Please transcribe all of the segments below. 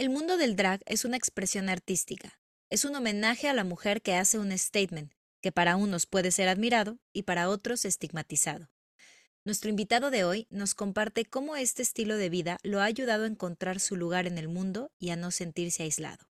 El mundo del drag es una expresión artística. Es un homenaje a la mujer que hace un statement, que para unos puede ser admirado y para otros estigmatizado. Nuestro invitado de hoy nos comparte cómo este estilo de vida lo ha ayudado a encontrar su lugar en el mundo y a no sentirse aislado.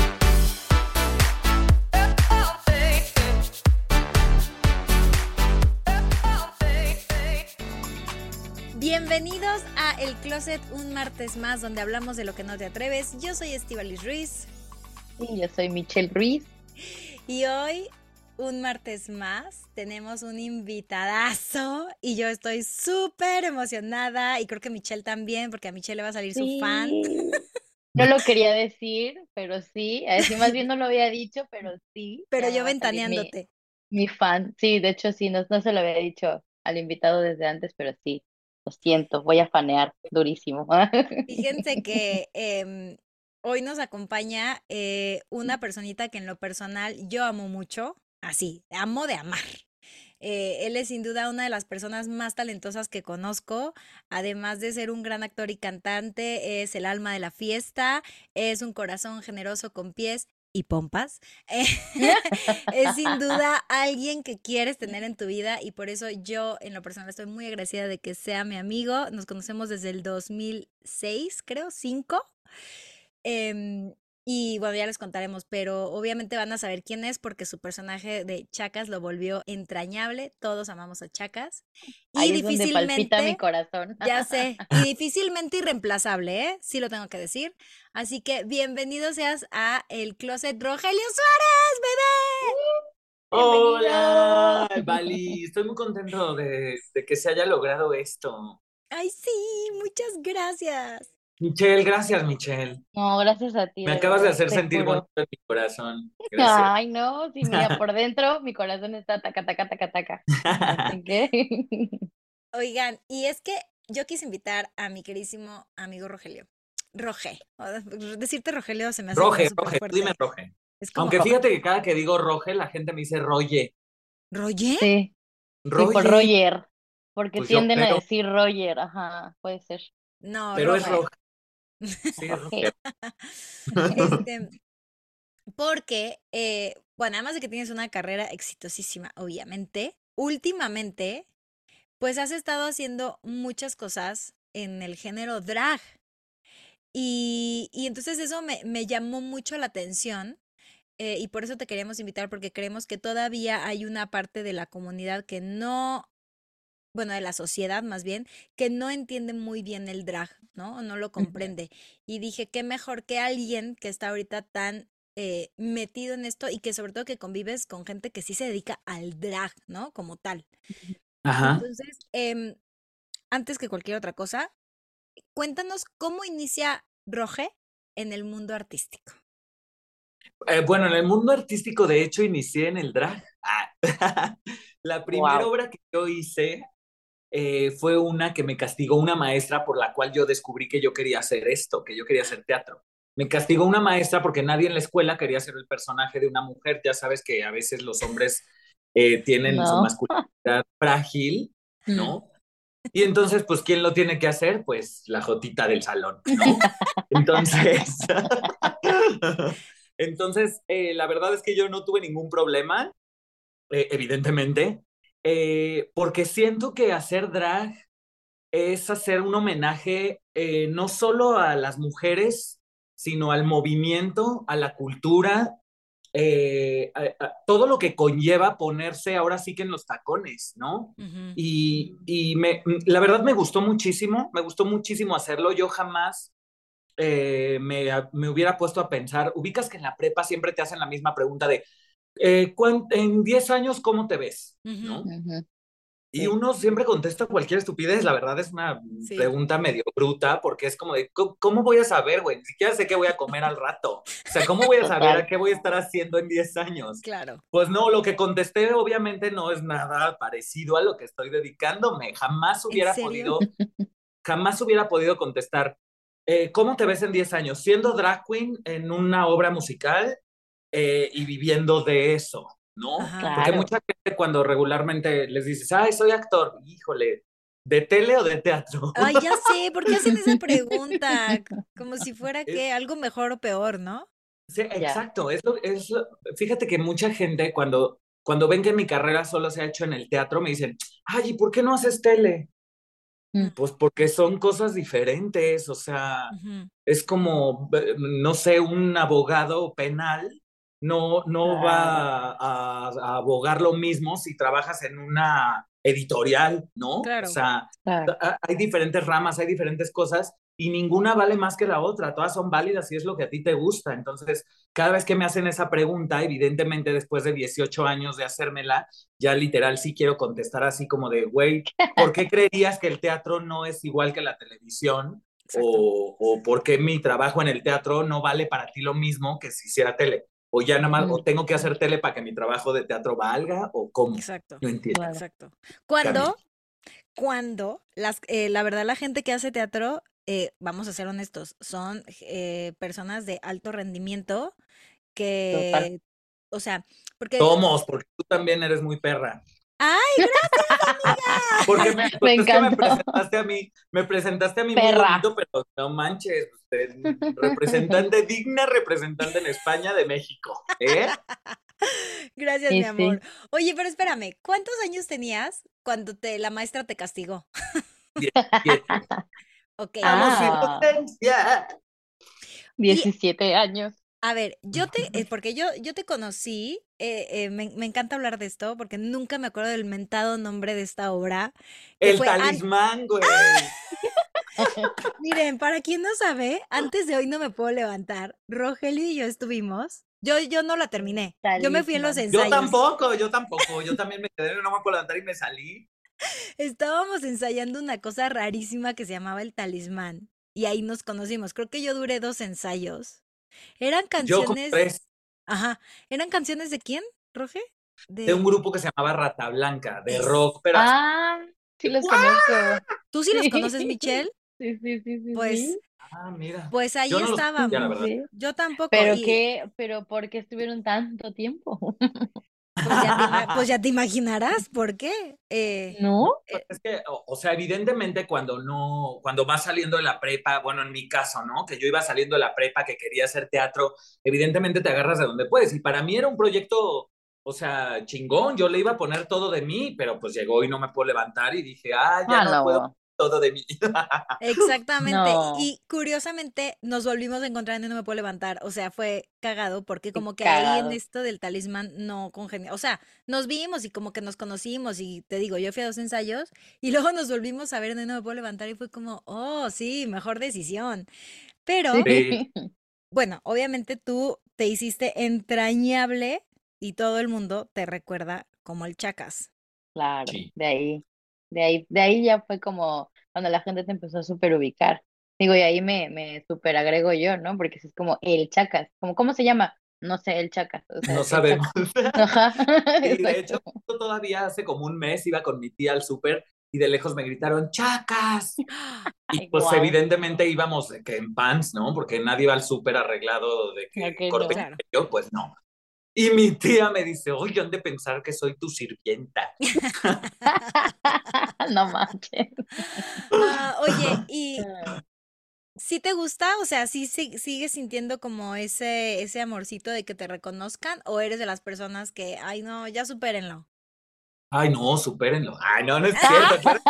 Bienvenidos a El Closet, un martes más donde hablamos de lo que no te atreves. Yo soy Estivalis Ruiz Sí, yo soy Michelle Ruiz. y hoy, un martes más, tenemos un invitadazo y yo estoy súper emocionada y creo que Michelle también, porque a Michelle le va a salir su fan. No lo quería decir, pero sí. Así más bien no lo había dicho, pero sí. Pero yo va a salir mi- ventaneándote. Mi, fan. Sí, de hecho sí, no, no se lo había dicho al invitado desde antes, pero sí. Lo siento, voy a fanear durísimo. Fíjense que em, hoy nos acompaña eh, una personita que en lo personal yo amo mucho, así, amo de amar. Eh, él es sin duda una de las personas más talentosas que conozco, además de ser un gran actor y cantante, es el alma de la fiesta, es un corazón generoso con pies y pompas. Eh, es sin duda alguien que quieres tener en tu vida y por eso yo en lo personal estoy muy agradecida de que sea mi amigo. Nos conocemos desde el 2006, creo, 5. Em, y bueno, ya les contaremos, pero obviamente van a saber quién es porque su personaje de Chacas lo volvió entrañable. Todos amamos a Chacas. Y Ahí es donde palpita mi difícilmente, corazón. ya sé, y difícilmente irreemplazable, ¿eh? Sí lo tengo que decir. Así que bienvenido seas a El Closet Rogelio Suárez, bebé. Hola, Vali, estoy muy contento de, de que se haya logrado esto. Ay, sí, muchas gracias. Michelle, gracias, Michelle. No, gracias a ti, Me acabas de hacer sentir juro. bonito en mi corazón. Gracias. Ay, no, sí, mira, por dentro mi corazón está taca, taca, taca, taca. Oigan, y es que yo quise invitar a mi queridísimo amigo Rogelio. Roge. Decirte Rogelio se me hace Roge, Roge, fuerte. dime Roge. Como, Aunque fíjate que cada que digo Roge, la gente me dice Roye. ¿Roger? sí, sí, por Roye, Roger. Porque Pues yo tienden a decir Roger, ajá, puede ser. No, pero es Roge. Sí. Este, porque, eh, bueno, además de que tienes una carrera exitosísima, obviamente, últimamente, pues has estado haciendo muchas cosas en el género drag. Y, y entonces eso me, me llamó mucho la atención eh, y por eso te queríamos invitar porque creemos que todavía hay una parte de la comunidad que no, bueno, de la sociedad más bien, que no entiende muy bien el drag, ¿no? O no lo comprende. Y dije, qué mejor que alguien que está ahorita tan eh, metido en esto y que sobre todo que convives con gente que sí se dedica al drag, ¿no? Como tal. Ajá. Entonces, em, antes que cualquier otra cosa, cuéntanos cómo inicia Roge en el mundo artístico. Eh, bueno, en el mundo artístico, de hecho, inicié en el drag. Ah. La primera Wow. obra que yo hice eh, fue una que me castigó una maestra por la cual yo descubrí que yo quería hacer esto, que yo quería hacer teatro. Me castigó una maestra porque nadie en la escuela quería ser el personaje de una mujer. Ya sabes que a veces los hombres eh, tienen su masculinidad frágil, ¿no? Y entonces, pues, ¿quién lo tiene que hacer? Pues la jotita del salón, ¿no? Entonces, entonces eh, la verdad es que yo no tuve ningún problema, eh, evidentemente, eh, porque siento que hacer drag es hacer un homenaje eh, no solo a las mujeres, sino al movimiento, a la cultura, eh, a- a todo lo que conlleva ponerse ahora sí que en los tacones, ¿no? Y, y me, la verdad me gustó muchísimo, me gustó muchísimo hacerlo. Yo jamás eh, me, me hubiera puesto a pensar, ubicas que en la prepa siempre te hacen la misma pregunta de, eh, ¿cuán- en 10 años, ¿cómo te ves? ¿No? Ujú. Ujú. Y uno siempre contesta cualquier estupidez, la verdad es una Sí. pregunta medio bruta, porque es como de, ¿cómo, voy a saber, güey? Ni siquiera sé qué voy a comer al rato. O sea, ¿cómo voy a saber a qué voy a estar haciendo en 10 años? Claro. Pues no, lo que contesté obviamente no es nada parecido a lo que estoy dedicándome. Jamás hubiera podido, jamás hubiera podido contestar. eh, ¿Cómo te ves en 10 años? Siendo drag queen en una obra musical eh, y viviendo de eso, ¿no? Ajá. Claro. Porque mucha gente cuando regularmente les dices, ay, soy actor, híjole, ¿de tele o de teatro? Ay, ya sé, ¿por qué hacen esa pregunta? Como si fuera que algo mejor o peor, ¿no? Sí, exacto. Es lo- es lo- fíjate que mucha gente cuando, cuando ven que mi carrera solo se ha hecho en el teatro, me dicen, ay, ¿y por qué no haces tele? Mm. Pues porque son cosas diferentes, o sea, Ujú. es como, no sé, un abogado penal no, no va a, a abogar lo mismo si trabajas en una editorial, ¿no? Claro. O sea, Claro. hay diferentes ramas, hay diferentes cosas y ninguna vale más que la otra, todas son válidas y es lo que a ti te gusta. Entonces, cada vez que me hacen esa pregunta, evidentemente después de 18 años de hacérmela, ya literal sí quiero contestar así como de, güey, ¿por qué creerías que el teatro no es igual que la televisión? O, o por qué mi trabajo en el teatro no vale para ti lo mismo que si hiciera tele. O ya nada más, o tengo que hacer tele para que mi trabajo de teatro valga, o cómo. Exacto. No entiendo. Claro. Exacto. Cuando, cuando, las, eh, la verdad, la gente que hace teatro, eh, vamos a ser honestos, son eh, personas de alto rendimiento que, o sea, porque... Somos, porque tú también eres muy perra. ¡Ay, Porque me, pues, es que me encantó. presentaste a mí, me presentaste a mí muy Perra. bonito, pero no manches, usted, representante, digna representante en España de México, ¿eh? gracias, Sí, mi sí. amor! Oye, pero espérame, ¿cuántos años tenías cuando te, la maestra te castigó? Siete. Ok, Ah. inocencia. 17 años. A ver, yo te, eh, porque yo, yo te conocí, eh, eh, me, me encanta hablar de esto porque nunca me acuerdo del mentado nombre de esta obra. El fue talismán, güey. Miren, para quien no sabe, antes de hoy no me puedo levantar. Rogelio y yo estuvimos. Yo, yo no la terminé. Yo me fui en los Talismán. Yo ensayos. tampoco, yo tampoco. Yo también me quedé, no me puedo levantar y me salí. Estábamos ensayando una cosa rarísima que se llamaba el talismán. Y ahí nos conocimos. Creo que yo duré dos ensayos. Eran Yo con canciones. tres Ajá. ¿Eran canciones de quién, Roge? de un grupo que se llamaba Rata Blanca, de rock, pero Ah, sí los conozco. ¿Tú sí los conoces, Michelle? Sí, sí, sí, sí. Pues, sí. Ah, mira. pues ahí no estábamos. Yo tampoco. Pero y, qué, pero ¿por qué estuvieron tanto tiempo? Pues ya, te, ima- pues ya te imaginarás por qué. Eh, ¿No? Pues es que, o, o sea, evidentemente cuando no, cuando vas saliendo de la prepa, bueno, en mi caso, ¿no? Que yo iba saliendo de la prepa, que quería hacer teatro, evidentemente te agarras de donde puedes. Y para mí era un proyecto, o sea, chingón, yo le iba a poner todo de mí, pero pues llegó y no me puedo levantar y dije, ah, ya Ah, no, no. puedo todo de mí. Exactamente. No. Y curiosamente nos volvimos a encontrar en No Me Puedo Levantar. O sea, fue cagado porque como que ahí en esto del talismán no congenió. O sea, nos vimos y como que nos conocimos y te digo, yo fui a dos ensayos y luego nos volvimos a ver en No Me Puedo Levantar y fue como, oh, sí, mejor decisión. Pero, Sí. bueno, obviamente tú te hiciste entrañable y todo el mundo te recuerda como el Chacas. Claro, Sí. de ahí, de ahí, de ahí ya fue como cuando la gente te empezó a super ubicar. Digo, y ahí me, me super agrego yo, ¿no? Porque es como el Chacas, como, ¿cómo se llama? No sé, el Chacas. o sea, No sabemos. Ajá, Y de hecho, todavía hace como un mes iba con mi tía al súper y de lejos me gritaron, ¡chacas! Y pues evidentemente íbamos que en pants, ¿no? Porque nadie va al súper arreglado de que corte Claro. yo, pues no. Y mi tía me dice, oye, han de pensar que soy tu sirvienta. No manches. Ah, oye, y Ah, ¿Sí te gusta? O sea, ¿sí, sí sigues sintiendo como ese, ese amorcito de que te reconozcan? ¿O eres de las personas que, ay, no, ya supérenlo? Ay, no, supérenlo. Ay, no, no es cierto. Claro,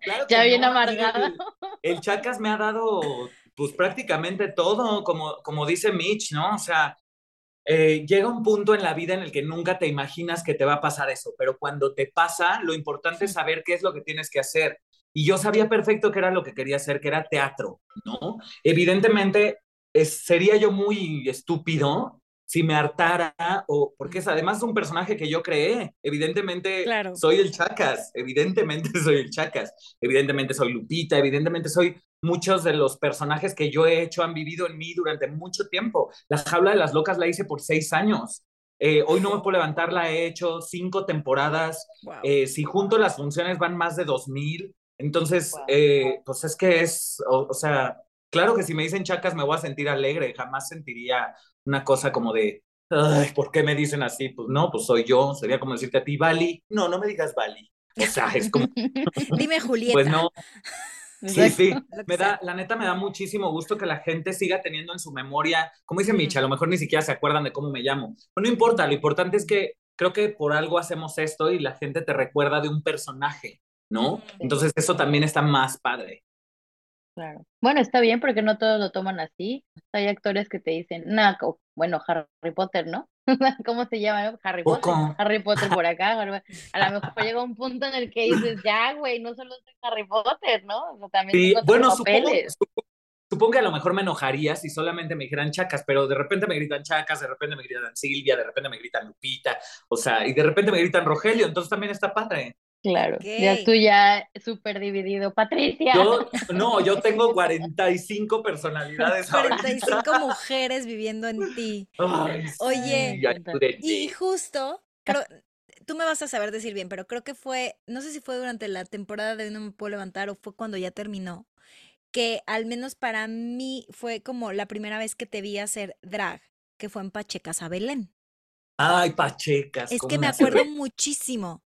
Claro Ya bien no, amargado. El, el Chacas me ha dado, pues prácticamente todo, como, como dice Mitch, ¿no? O sea, eh, llega un punto en la vida en el que nunca te imaginas que te va a pasar eso, pero cuando te pasa, lo importante es saber qué es lo que tienes que hacer. Y yo sabía perfecto que era lo que quería hacer, que era teatro, ¿no? Evidentemente, es- sería yo muy estúpido si me hartara o porque es además un personaje que yo creé. Evidentemente Claro. soy el Chacas, evidentemente soy el Chacas, evidentemente soy Lupita, evidentemente soy muchos de los personajes que yo he hecho han vivido en mí durante mucho tiempo. La jaula de las locas la hice por seis años. Eh, hoy no me puedo levantar, la he hecho cinco temporadas. Wow. Eh, si junto las funciones van más de dos mil, entonces, Wow. eh, pues es que es, o, o sea, claro que si me dicen chacas me voy a sentir alegre, jamás sentiría una cosa como de, ay, ¿por qué me dicen así? Pues no, pues soy yo, sería como decirte a ti, Bali, no, no me digas Bali. O sea, es como, Dime Julieta. pues no, Sí, sí, me da, la neta me da muchísimo gusto que la gente siga teniendo en su memoria, como dice. Micha, a lo mejor ni siquiera se acuerdan de cómo me llamo. Pero no importa, lo importante es que creo que por algo hacemos esto y la gente te recuerda de un personaje, ¿no? Entonces eso también está más padre. Claro. Bueno, está bien porque no todos lo toman así. Hay actores que te dicen, nah, bueno, Harry Potter, ¿no? ¿Cómo se llama? no? Harry Potter. Harry Potter por acá. A lo mejor llega un punto en el que dices, ya, güey, no solo soy Harry Potter, ¿no? O sea, también Sí, tengo bueno, supongo, supongo, supongo que a lo mejor me enojaría si solamente me dijeran chacas, pero de repente me gritan chacas, de repente me gritan Silvia, de repente me gritan Lupita, o sea, y de repente me gritan Rogelio, entonces también está padre. Claro, ya Ok. tú ya súper dividido. Patricia. Yo, no, yo tengo 45 personalidades ahorita. 45 mujeres viviendo en ti. Ay, Oye, sí. Y justo, creo, tú me vas a saber decir bien, pero creo que fue, no sé si fue durante la temporada de No Me Puedo Levantar o fue cuando ya terminó, que al menos para mí fue como la primera vez que te vi hacer drag, que fue en Pachecas a Belén. Ay, Pachecas. Es ¿cómo que me acuerdo muchísimo.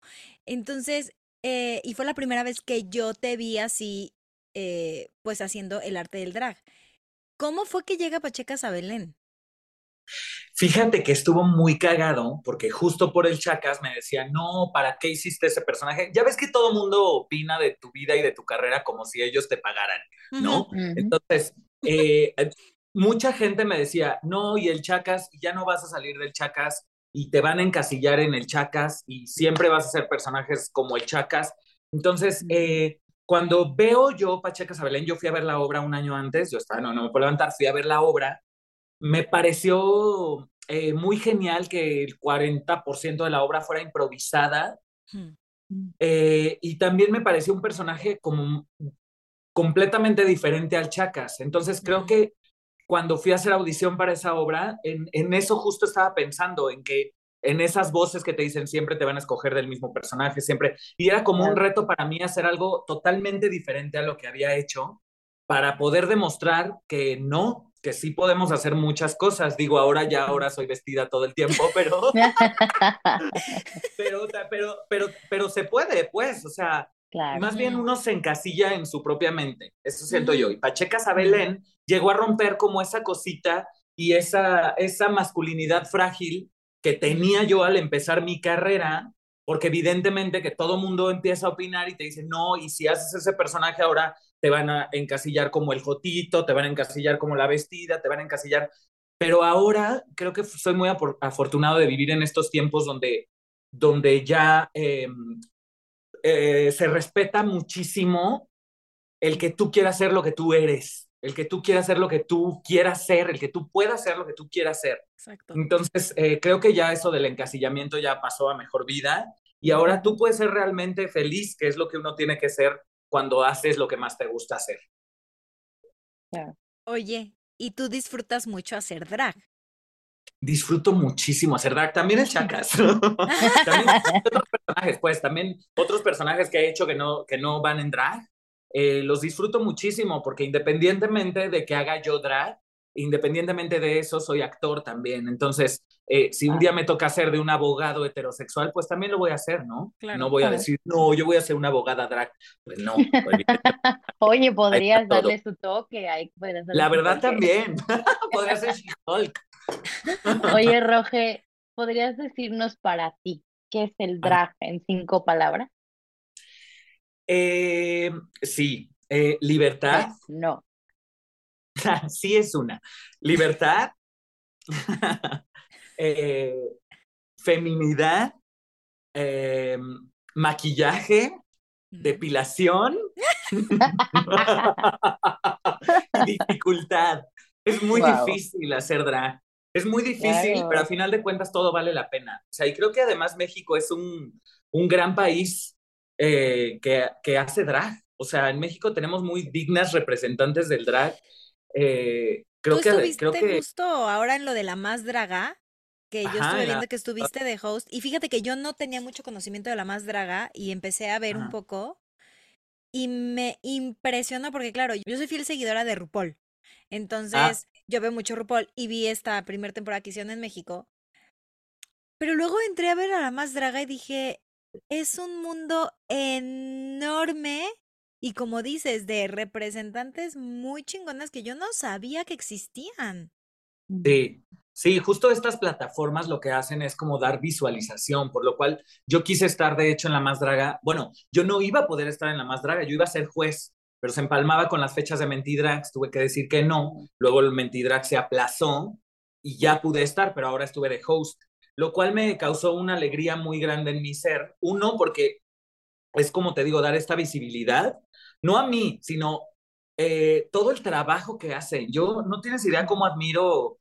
Entonces, eh, y fue la primera vez que yo te vi así, eh, pues haciendo el arte del drag. ¿Cómo fue que llega Pachecas a Belén? Fíjate que estuvo muy cagado porque justo por el Chacas me decía, no, ¿para qué hiciste ese personaje? Ya ves que todo mundo opina de tu vida y de tu carrera como si ellos te pagaran, ¿no? Entonces, eh, mucha gente me decía, no, y el Chacas, ya no vas a salir del Chacas y te van a encasillar en el Chacas y siempre vas a ser personajes como el Chacas. Entonces, eh, cuando veo yo Pachecas a Belén, yo fui a ver la obra un año antes, yo estaba, no, no me puedo levantar, fui a ver la obra, me pareció eh, muy genial que el 40% de la obra fuera improvisada Hmm. eh, y también me pareció un personaje como completamente diferente al Chacas. Entonces creo que cuando fui a hacer audición para esa obra, en, en eso justo estaba pensando, en que en esas voces que te dicen siempre te van a escoger del mismo personaje, siempre. Y era como un reto para mí hacer algo totalmente diferente a lo que había hecho para poder demostrar que no, que sí podemos hacer muchas cosas. Digo, ahora ya, ahora soy vestida todo el tiempo, pero, pero, pero, pero, pero se puede, pues, o sea, Claro. más bien uno se encasilla en su propia mente, eso siento yo. Ujú. Y Pacheca Sabelén llegó a romper como esa cosita y esa, esa masculinidad frágil que tenía yo al empezar mi carrera, porque evidentemente que todo mundo empieza a opinar y te dice, no, y si haces ese personaje ahora te van a encasillar como el jotito, te van a encasillar como la vestida, te van a encasillar. Pero ahora creo que soy muy afortunado de vivir en estos tiempos donde, donde ya eh, eh, se respeta muchísimo el que tú quieras ser lo que tú eres, el que tú quieras ser lo que tú quieras ser, el que tú puedas ser lo que tú quieras ser. Exacto. Entonces, eh, creo que ya eso del encasillamiento ya pasó a mejor vida y ahora tú puedes ser realmente feliz, que es lo que uno tiene que ser cuando haces lo que más te gusta hacer. Oye, ¿y tú disfrutas mucho hacer drag? Disfruto muchísimo hacer drag, también el Chacas. también otros personajes, pues también otros personajes que he hecho que no, que no van en drag, eh, los disfruto muchísimo porque independientemente de que haga yo drag, independientemente de eso, soy actor también. Entonces, eh, si un día me toca ser de un abogado heterosexual, pues también lo voy a hacer, ¿no? Claro. no voy a Claro. decir, no, yo voy a ser una abogada drag. Pues no. Oye, podrías darle su toque. ahí darle La verdad toque. también. Podría ser She-Hulk. Oye, Roge, ¿podrías decirnos para ti qué es el drag en cinco palabras? Eh, sí, eh, libertad. No. sí es una. Libertad, eh, feminidad, maquillaje, depilación, dificultad. Es muy Wow. difícil hacer drag. Es muy difícil, Claro. pero a final de cuentas todo vale la pena. O sea, y creo que además México es un, un gran país eh, que, que hace drag. O sea, en México tenemos muy dignas representantes del drag. Eh, creo Tú que, estuviste creo que, justo ahora en lo de la más draga, que yo estuve viendo que estuviste de host, y fíjate que yo no tenía mucho conocimiento de la más draga y empecé a ver un poco y me impresionó porque claro, yo soy fiel seguidora de RuPaul. Entonces, yo veo mucho RuPaul y vi esta primera temporada que hicieron en México. Pero luego entré a ver a la más draga y dije, es un mundo enorme y como dices, de representantes muy chingonas que yo no sabía que existían. Sí, sí, justo estas plataformas lo que hacen es como dar visualización, por lo cual yo quise estar de hecho en la más draga. Bueno, yo no iba a poder estar en la más draga, yo iba a ser juez, pero se empalmaba con las fechas de Mentidrax, tuve que decir que no, luego el Mentidrax se aplazó y ya pude estar, pero ahora estuve de host, lo cual me causó una alegría muy grande en mi ser. Uno, porque es como te digo, dar esta visibilidad, no a mí, sino eh, todo el trabajo que hacen. Yo no tienes idea cómo admiro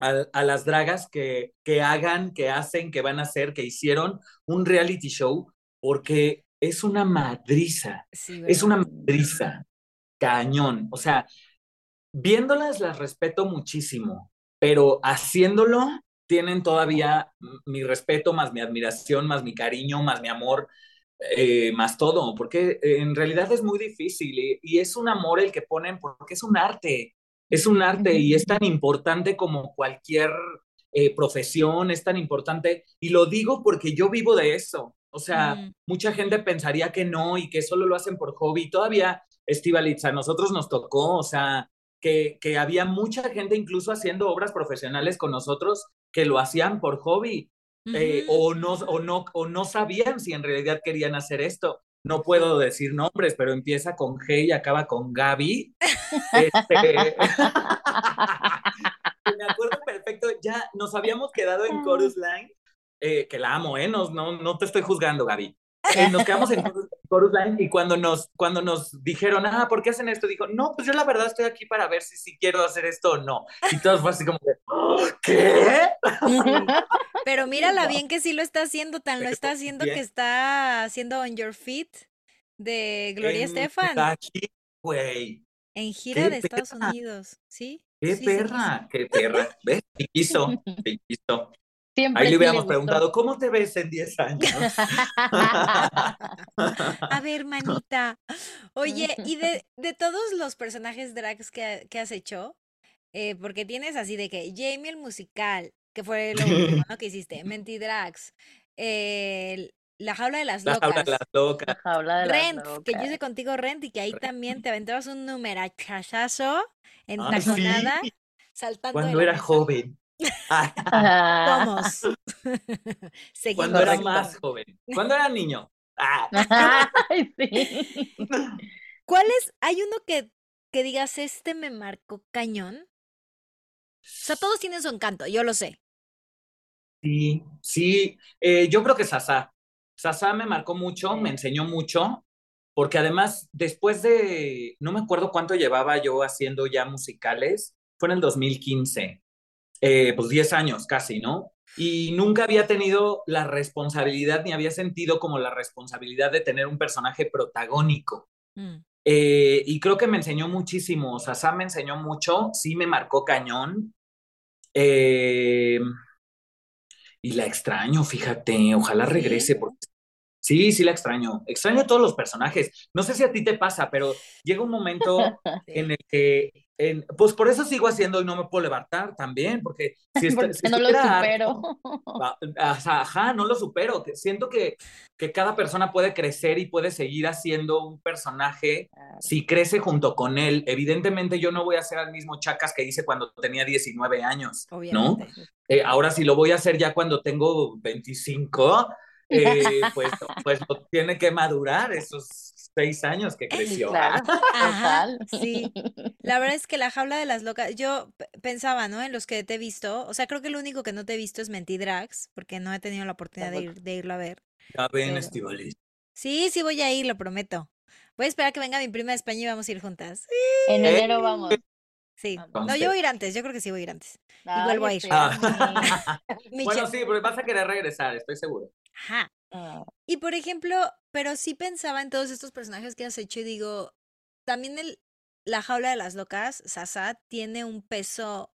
a, a las dragas que, que hagan, que hacen, que van a hacer, que hicieron un reality show, porque es una madriza, Sí, es una madriza, cañón. O sea, viéndolas las respeto muchísimo, pero haciéndolo tienen todavía mi respeto, más mi admiración, más mi cariño, más mi amor, eh, más todo, porque en realidad es muy difícil y, y, es un amor el que ponen porque es un arte, es un arte y es tan importante como cualquier eh, profesión, es tan importante y lo digo porque yo vivo de eso. O sea, mm. mucha gente pensaría que no y que solo lo hacen por hobby. Todavía, Estivalitz, a nosotros nos tocó, o sea, que, que había mucha gente incluso haciendo obras profesionales con nosotros que lo hacían por hobby. Eh, o, no, o, no, o no sabían si en realidad querían hacer esto. No puedo decir nombres, pero empieza con G y acaba con Gaby. Este... Me acuerdo perfecto, ya nos habíamos quedado en Chorus Line, eh, que la amo, ¿eh? No, no, no te estoy juzgando, Gaby. Eh, nos quedamos en Chorus Line y cuando nos, cuando nos dijeron, ah, ¿por qué hacen esto? Dijo, no, pues yo la verdad estoy aquí para ver si, si quiero hacer esto o no. Y todos fue así como, oh, ¿qué? Pero mírala bien que sí lo está haciendo, tan lo está haciendo bien. que está haciendo On Your Feet de Gloria Estefan. Aquí, güey. En gira de Estados? Unidos, ¿sí? ¡Qué sí, perra! Sí, ¡Qué perra! ¿Ves? Sí quiso, sí quiso. Siempre Ahí le sí hubiéramos le preguntado, ¿cómo te ves en 10 años? A ver, manita. Oye, y de, de todos los personajes drags que, que has hecho, eh, porque tienes así de que Jamie el musical, que fue lo último ¿no? que hiciste, Mentidrags, eh, La jaula de las La locas. jaula de las locas. La jaula de Rent, las que yo hice contigo Rent y que ahí también te aventabas un numerachazo en Ay, sí. taconada, saltando Cuando la era mesa. joven. Ah, Ah. Somos. Seguimos. Cuando era más joven. Cuando era niño. Ah, Ay, sí. ¿Cuál es? Hay uno que, que digas, este me marcó cañón. O sea, todos tienen su encanto, yo lo sé. Sí, sí. Eh, yo creo que Sasá. Sasá me marcó mucho, me enseñó mucho, porque además, después de, no me acuerdo cuánto llevaba yo haciendo ya musicales, fue en el 2015, eh, pues 10 años casi, ¿no? Y nunca había tenido la responsabilidad, ni había sentido como la responsabilidad de tener un personaje protagónico. Mm. Eh, y creo que me enseñó muchísimo, Sasá me enseñó mucho, sí me marcó cañón. Eh, y la extraño, fíjate, ojalá regrese, porque sí, sí la extraño. Extraño a todos los personajes. No sé si a ti te pasa, pero llega un momento en el que, en- pues por eso sigo haciendo y no me puedo levantar también, porque si, est- Porque si no lo supero. Ajá, no lo supero. Siento que, que cada persona puede crecer y puede seguir haciendo un personaje si crece junto con él. Evidentemente yo no voy a ser el mismo Chacas que hice cuando tenía 19 años, ¿no? Obviamente. Eh, ahora si lo voy a hacer ya cuando tengo 25, eh, pues, pues lo tiene que madurar esos seis años que creció. Claro, Ajá, total. sí. La verdad es que la jaula de las locas, yo pensaba, ¿no? En los que te he visto, o sea, creo que lo único que no te he visto es Mentidrags, porque no he tenido la oportunidad de, ir, de irlo a ver. Ya ven, Pero- Estivaliz. Sí, sí voy a ir, lo prometo. Voy a esperar que venga mi prima de España y vamos a ir juntas. En Eh, enero vamos. Sí. No, yo voy a ir antes, yo creo que sí voy a ir antes. Ay, vuelvo a ir. espérame. Bueno, sí, pero vas a querer regresar, estoy seguro. Ajá. Ah, Y por ejemplo, pero sí pensaba en todos estos personajes que has hecho y digo, también el, la jaula de las locas, Sasa, tiene un peso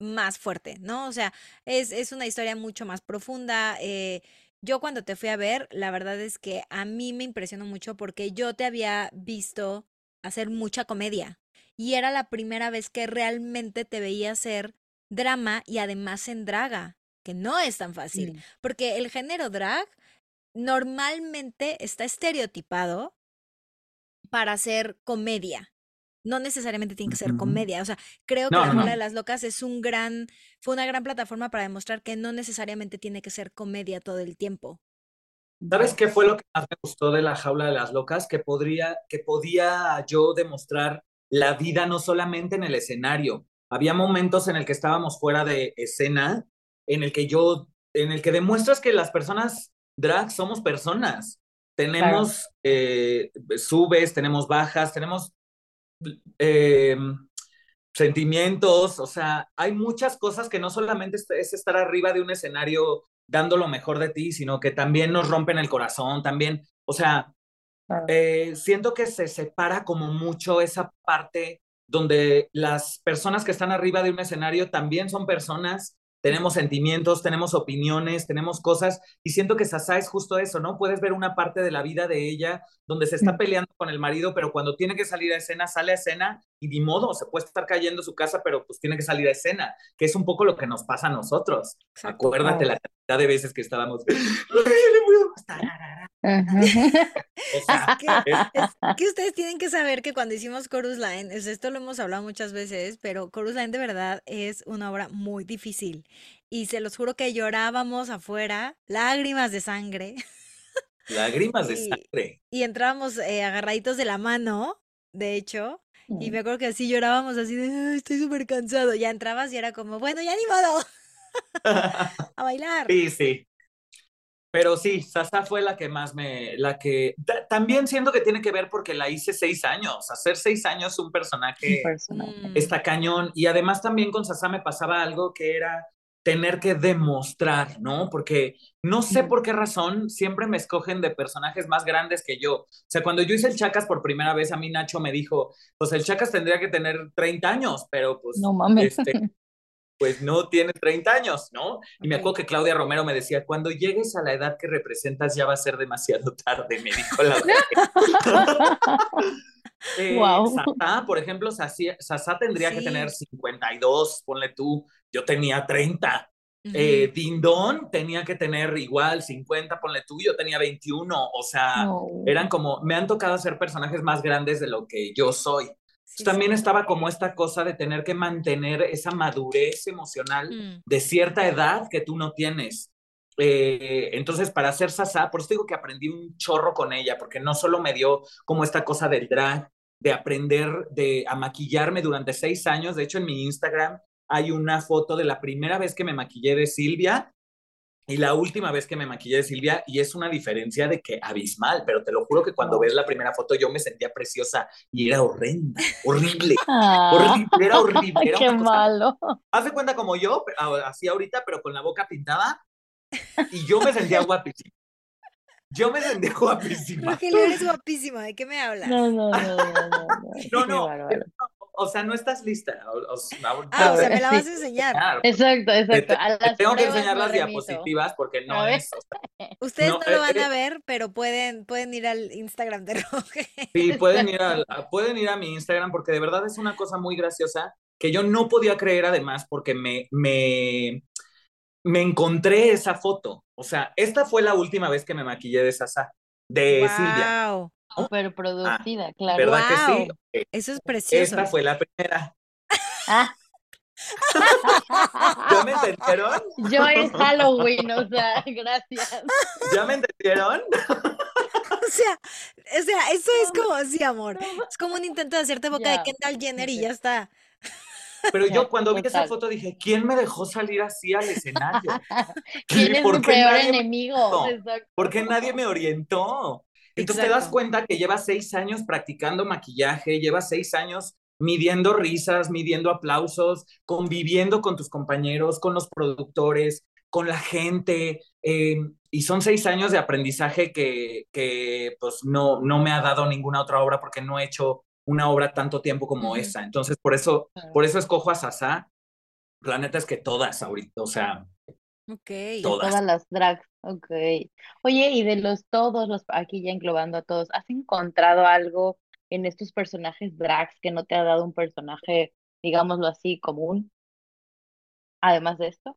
más fuerte, ¿no? O sea, es, es una historia mucho más profunda. eh, yo cuando te fui a ver, la verdad es que a mí me impresionó mucho porque yo te había visto hacer mucha comedia y era la primera vez que realmente te veía hacer drama y además en draga, que no es tan fácil. mm. Porque el género drag normalmente está estereotipado para hacer comedia. No necesariamente tiene que ser comedia. O sea, creo que La no. de las Locas es un gran, fue una gran plataforma para demostrar que no necesariamente tiene que ser comedia todo el tiempo. ¿Sabes qué fue lo que más me gustó de la jaula de las locas? Que podría, que podía yo demostrar la vida no solamente en el escenario. Había momentos en el que estábamos fuera de escena, en el que yo, en el que demuestras que las personas drag somos personas. Tenemos eh, subes, tenemos bajas, tenemos eh, sentimientos, o sea, hay muchas cosas que no solamente es- es estar arriba de un escenario dando lo mejor de ti, sino que también nos rompen el corazón, también, o sea, Claro. eh, siento que se separa como mucho esa parte donde las personas que están arriba de un escenario también son personas, tenemos sentimientos, tenemos opiniones, tenemos cosas, y siento que Sasa es justo eso, ¿no? Puedes ver una parte de la vida de ella donde se está Mm. peleando con el marido, pero cuando tiene que salir a escena, sale a escena y ni modo, se puede estar cayendo su casa, pero pues tiene que salir a escena, que es un poco lo que nos pasa a nosotros. Exacto. Acuérdate la cantidad de veces que estábamos. "Ay, le voy a gustar". Ajá. O sea, que, es- es que ustedes tienen que saber que cuando hicimos Chorus Line, es- esto lo hemos hablado muchas veces, pero Chorus Line de verdad es una obra muy difícil. Y se los juro que llorábamos afuera, lágrimas de sangre, lágrimas de Y- sangre. y entrábamos eh, agarraditos de la mano, de hecho, y me acuerdo que así llorábamos así de, "Ay, estoy súper cansado. Ya entrabas y era como, bueno, ya ni modo, a bailar. Sí, sí. Pero sí, Sasa fue la que más me, la que, ta- también siento que tiene que ver porque la hice seis años. Hacer seis años un personaje Personal. Mm, está cañón. Y además también con Sasa me pasaba algo que era tener que demostrar, ¿no? Porque no sé por qué razón siempre me escogen de personajes más grandes que yo. O sea, cuando yo hice el Chacas por primera vez, a mí Nacho me dijo, pues el Chacas tendría que tener 30 años, pero pues, No mames. este, pues no tiene 30 años, ¿no? Y me acuerdo que Claudia Romero me decía, cuando llegues a la edad que representas ya va a ser demasiado tarde, me dijo la Eh, Guau. Sasá, por ejemplo, Sasá tendría que tener 52, ponle tú, yo tenía 30. ujú. Eh, Dindón tenía que tener igual 50, ponle tú, yo tenía 21. O sea, eran como, me han tocado ser personajes más grandes de lo que yo soy. Sí, También sí. estaba como esta cosa de tener que mantener esa madurez emocional Mm, de cierta edad que tú no tienes. Eh, entonces, para hacer Sasa, por eso digo que aprendí un chorro con ella, porque no solo me dio como esta cosa del drag, de aprender de, a maquillarme durante seis años. De hecho, en mi Instagram hay una foto de la primera vez que me maquillé de Silvia y la última vez que me maquillé de Silvia, y es una diferencia de que abismal, pero te lo juro que cuando ves la primera foto yo me sentía preciosa y era horrenda, horrible, Ah, horrible, era horrible. Era qué malo. Haz de cuenta como yo, así ahorita, pero con la boca pintada. Y yo me sentía guapísima. Yo me sentía guapísima. Rogelio, eres guapísima, ¿de qué me hablas? No, no, no, no, no, no. O sea, no estás lista. Ah, o sea, me la vas a enseñar. Exacto, exacto. tengo que enseñar las diapositivas porque no A ver. es. o sea, Ustedes no, No, lo eh, van a eh. ver, pero pueden, pueden ir al Instagram de Rogelio. Sí, pueden ir, a, a- pueden ir a mi Instagram porque de verdad es una cosa muy graciosa que yo no podía creer además porque me, me, me encontré esa foto. O sea, esta fue la última vez que me maquillé de Sasa, de Silvia. Wow, Súper producida, claro. ¿Verdad que sí? Eso es precioso. Esta fue la primera. Ah. ¿Ya me entendieron? Yo es Halloween, o sea, gracias. ¿Ya me entendieron? O sea, o sea, eso es como, sí, amor. Es como un intento de hacerte boca de Kendall Jenner y ya está. Pero yo cuando vi esa foto dije, ¿quién me dejó salir así al escenario? ¿Quién es ¿Por mi peor enemigo? orientó? Exacto. ¿Por qué nadie me orientó? Entonces te das Exacto. cuenta que llevas seis años practicando maquillaje, llevas seis años midiendo risas, midiendo aplausos, conviviendo con tus compañeros, con los productores, con la gente. Eh, y son seis años de aprendizaje que, que, pues no, no me ha dado ninguna otra obra porque no he hecho una obra tanto tiempo como esa. Entonces, por eso, por eso escojo a Sasa. La neta es que todas ahorita, o sea, Ok. todas. Todas las drags, ok. Oye, y de los todos, los, aquí ya englobando a todos, ¿has encontrado algo en estos personajes drags que no te ha dado un personaje, digámoslo así, común? Además de esto.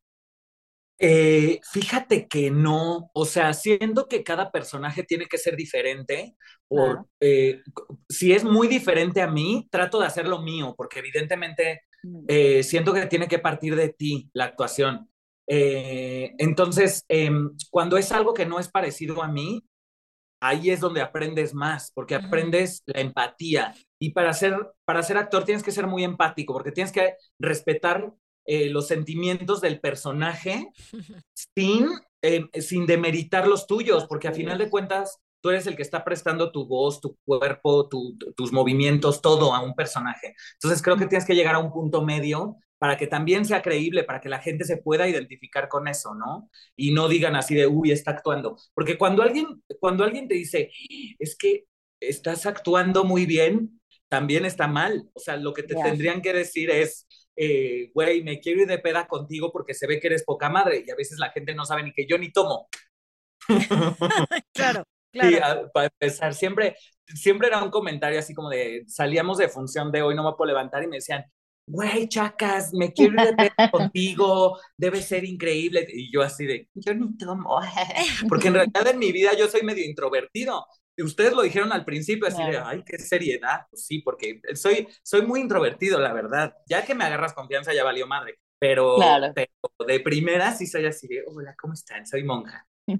Eh, fíjate que no, o sea, siento que cada personaje tiene que ser diferente. Por, eh, si es muy diferente a mí, trato de hacerlo mío, porque evidentemente Mm, eh, siento que tiene que partir de ti la actuación. Eh, entonces, em, cuando es algo que no es parecido a mí, ahí es donde aprendes más, porque aprendes la empatía. Y para ser, para ser actor tienes que ser muy empático, porque tienes que respetar eh, los sentimientos del personaje sin, eh, sin demeritar los tuyos, porque a final de cuentas tú eres el que está prestando tu voz, tu cuerpo, tu- tu- tus movimientos, todo a un personaje. Entonces creo que tienes que llegar a un punto medio para que también sea creíble, para que la gente se pueda identificar con eso, ¿no? Y no digan así de, uy, está actuando. Porque cuando alguien, cuando alguien te dice, es que estás actuando muy bien, también está mal. O sea, lo que te tendrían que decir es, eh, güey, me quiero ir de peda contigo porque se ve que eres poca madre. Y a veces la gente no sabe ni que yo ni tomo. Claro, claro. a- para empezar, siempre, siempre era un comentario así como de, salíamos de función de hoy, no me puedo levantar y me decían, güey, chacas, me quiero ir de peda contigo, debe ser increíble. Y yo así de, yo ni tomo. Porque en realidad en mi vida yo soy medio introvertido. Y ustedes lo dijeron al principio, así de, ay, qué seriedad. Pues sí, porque soy, soy muy introvertido, la verdad. Ya que me agarras confianza, ya valió madre. Pero, Claro. pero de primera sí soy así de, hola, ¿cómo están? Soy monja.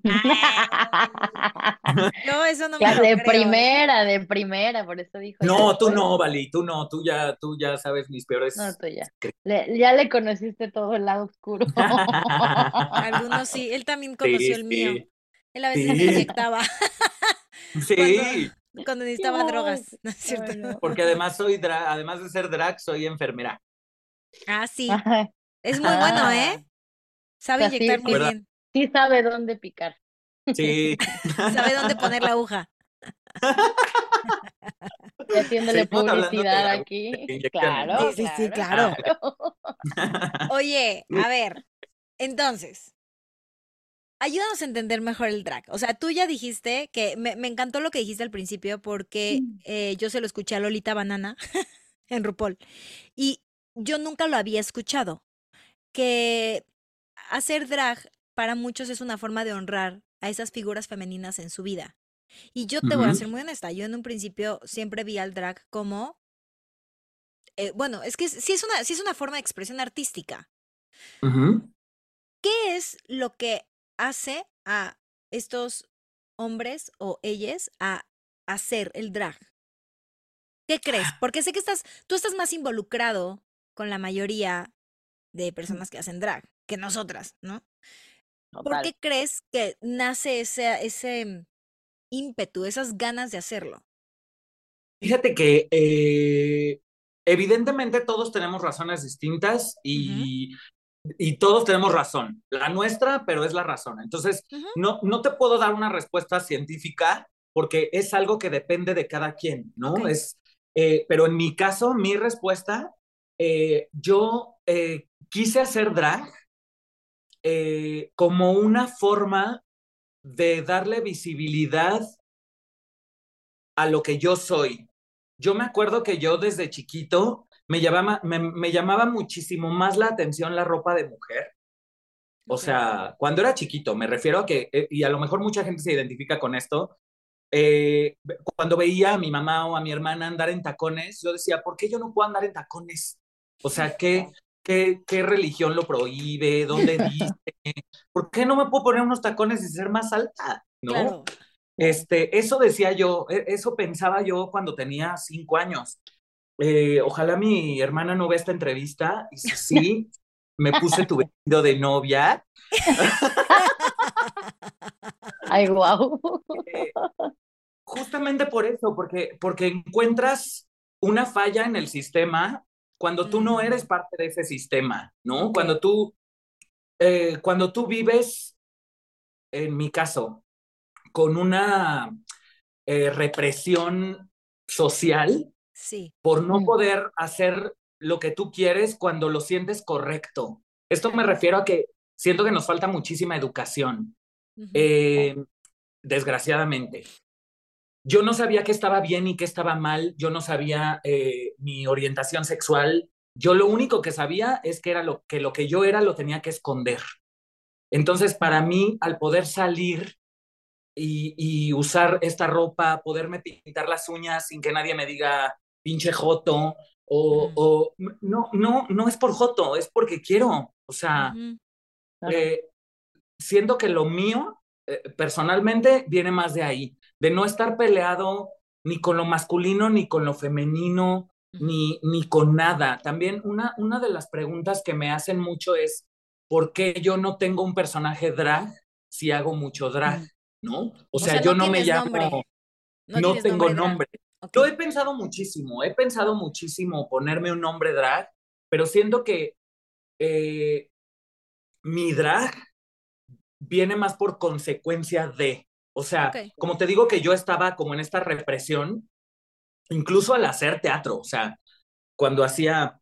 Yo eso no me Ya, lo de creo. primera, de primera, por eso dijo. No, tú no, Vali, tú no, tú ya, tú ya sabes mis peores. No, tú ya. Le- ya le conociste todo el lado oscuro. Algunos sí. Él también conoció el mío. sí, Él a veces me Sí. inyectaba sí, cuando necesitaba drogas. ¿No es cierto? ay, no. porque además soy además de ser drag, soy enfermera. Ah, sí. Ajá. Es muy bueno, Ah, ¿eh? Sabe O sea, sí, inyectar muy ¿verdad? bien. Sí sabe dónde picar. Sí. Sabe dónde poner la aguja. Y haciéndole publicidad aquí. Claro. Sí, sí, sí, claro. Oye, a ver, entonces, ayúdanos a entender mejor el drag. O sea, tú ya dijiste que me, me encantó lo que dijiste al principio porque eh, yo se lo escuché a Lolita Banana en RuPaul y yo nunca lo había escuchado. Que hacer drag para muchos es una forma de honrar a esas figuras femeninas en su vida. Y yo te voy a ser muy honesta, yo en un principio siempre vi al drag como, eh, bueno, es que sí es, una, sí es una forma de expresión artística. ¿Qué es lo que hace a estos hombres o ellas a hacer el drag? ¿Qué crees? Porque sé que estás, tú estás más involucrado con la mayoría de personas que hacen drag que nosotras, ¿no? ¿Por Total. qué crees que nace ese, ese ímpetu, esas ganas de hacerlo? Fíjate que eh, evidentemente todos tenemos razones distintas y, y todos tenemos razón. La nuestra, pero es la razón. Entonces, no, no te puedo dar una respuesta científica porque es algo que depende de cada quien, ¿no? Es, eh, pero en mi caso, mi respuesta, eh, yo eh, quise hacer drag como una forma de darle visibilidad a lo que yo soy. Yo me acuerdo que yo desde chiquito me llamaba, me, me llamaba muchísimo más la atención la ropa de mujer. O sea, cuando era chiquito, me refiero a que, eh, y a lo mejor mucha gente se identifica con esto, eh, cuando veía a mi mamá o a mi hermana andar en tacones, yo decía, ¿por qué yo no puedo andar en tacones? O sea, ¿qué, qué, qué religión lo prohíbe? ¿Dónde dice? ¿Por qué no me puedo poner unos tacones y ser más alta? ¿No? Claro. Este, eso decía yo, e- eso pensaba yo cuando tenía cinco años. Eh, ojalá mi hermana no vea esta entrevista y si sí, me puse tu vestido de novia. Ay, guau. Eh, justamente por eso, porque, porque encuentras una falla en el sistema cuando tú no eres parte de ese sistema, ¿no? Cuando tú, eh, cuando tú vives, en mi caso, con una eh, represión social Sí. por no Mm. poder hacer lo que tú quieres cuando lo sientes correcto. Esto me refiero a que siento que nos falta muchísima educación, eh, desgraciadamente. Yo no sabía qué estaba bien y qué estaba mal, yo no sabía eh, mi orientación sexual, yo lo único que sabía es que era lo que lo que yo era lo tenía que esconder. Entonces, para mí, al poder salir y, y usar esta ropa, poderme pintar las uñas sin que nadie me diga pinche joto, o, no, no, no es por joto, es porque quiero. O sea. Claro. eh, siento que lo mío, eh, personalmente, viene más de ahí, de no estar peleado ni con lo masculino, ni con lo femenino, ni, ni con nada. También una, una de las preguntas que me hacen mucho es, ¿por qué yo no tengo un personaje drag si hago mucho drag? ¿No? O, sea, sea, yo no no me llamo, nombre. no, tengo nombre. Ok. Lo he pensado muchísimo, he pensado muchísimo ponerme un nombre drag, pero siento que eh, mi drag viene más por consecuencia de, o sea, como te digo que yo estaba como en esta represión, incluso al hacer teatro, o sea, cuando hacía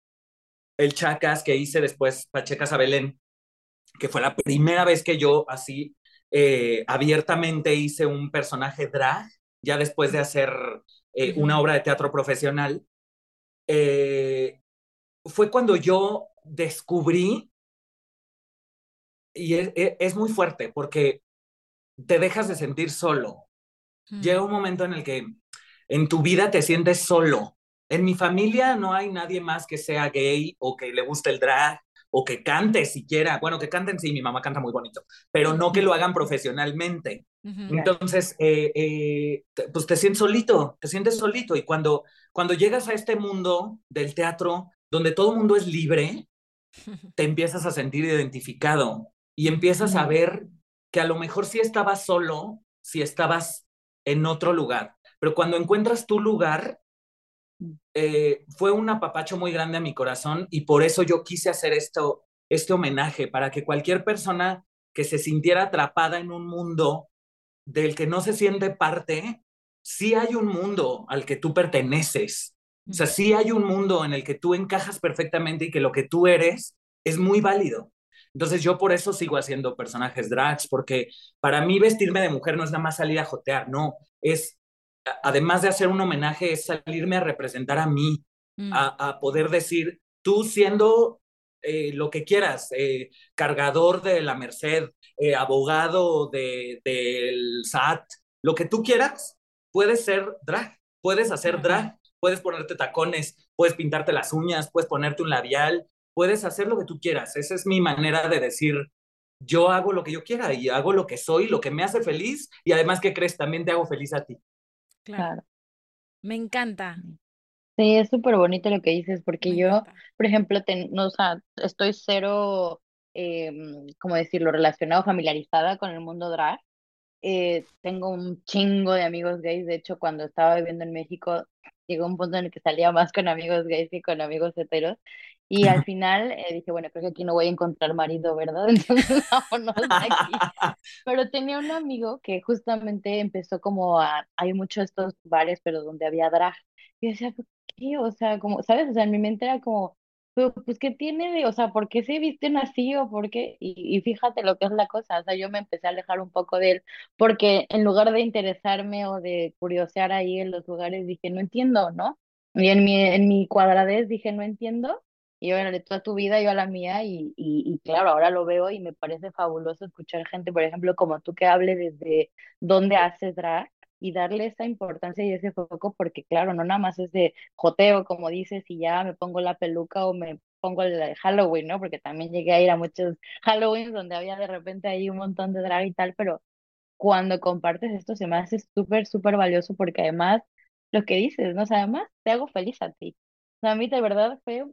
el Chacas que hice después Pachecas a Belén, que fue la primera vez que yo así eh, abiertamente hice un personaje drag, ya después de hacer eh, una obra de teatro profesional, eh, fue cuando yo descubrí, y es, es- muy fuerte, porque te dejas de sentir solo. Ujú. Llega un momento en el que en tu vida te sientes solo. En mi familia no hay nadie más que sea gay o que le guste el drag o que cante siquiera. Bueno, que canten, sí, mi mamá canta muy bonito, pero no que lo hagan profesionalmente. Entonces, eh, eh, pues te sientes solito, te sientes solito. Y cuando, cuando llegas a este mundo del teatro, donde todo el mundo es libre, te empiezas a sentir identificado y empiezas a ver que a lo mejor sí estabas solo, si estabas en otro lugar. Pero cuando encuentras tu lugar, eh, fue un apapacho muy grande a mi corazón y por eso yo quise hacer esto, este homenaje, para que cualquier persona que se sintiera atrapada en un mundo del que no se siente parte, sí hay un mundo al que tú perteneces. O sea, sí hay un mundo en el que tú encajas perfectamente y que lo que tú eres es muy válido. Entonces yo por eso sigo haciendo personajes drags, porque para mí vestirme de mujer no es nada más salir a jotear, no, es, además de hacer un homenaje, es salirme a representar a mí, Mm. a, a poder decir, tú siendo eh, lo que quieras, eh, cargador de la Merced, eh, abogado de, del SAT, lo que tú quieras, puedes ser drag, puedes hacer drag, puedes ponerte tacones, puedes pintarte las uñas, puedes ponerte un labial, puedes hacer lo que tú quieras. Esa es mi manera de decir, yo hago lo que yo quiera y hago lo que soy, lo que me hace feliz y además, ¿qué crees? También te hago feliz a ti. Claro. Claro. Me encanta. Sí, es súper bonito lo que dices, porque Me yo, encanta. por ejemplo, ten- no, o sea, estoy cero, eh, ¿cómo decirlo?, relacionado, familiarizada con el mundo drag. Eh, tengo un chingo de amigos gays, de hecho, cuando estaba viviendo en México, llegó un punto en el que salía más con amigos gays que con amigos heteros, y al final eh, dije, bueno, creo que aquí no voy a encontrar marido, ¿verdad? Entonces, vámonos de aquí. Pero tenía un amigo que justamente empezó como a, hay muchos estos bares, pero donde había drag. Y yo decía, ¿por qué? O sea, como, ¿sabes? O sea, en mi mente era como, pero pues, ¿qué tiene de, o sea, ¿por qué se visten así o por qué? Y, y fíjate lo que es la cosa, o sea, yo me empecé a alejar un poco de él, porque en lugar de interesarme o de curiosear ahí en los lugares, dije, no entiendo, ¿no? Y en mi, en mi cuadradez dije, no entiendo. Y órale, tú a tu vida, yo a la mía, y, y, y claro, ahora lo veo y me parece fabuloso escuchar gente, por ejemplo, como tú que hable desde dónde haces drag y darle esa importancia y ese foco, porque claro, no nada más es de joteo, como dices, y ya me pongo la peluca o me pongo el de Halloween, ¿no? Porque también llegué a ir a muchos Halloween donde había de repente ahí un montón de drag y tal, pero cuando compartes esto se me hace súper, súper valioso porque además, lo que dices, ¿no? O sea, además te hago feliz a ti. O sea, a mí de verdad fue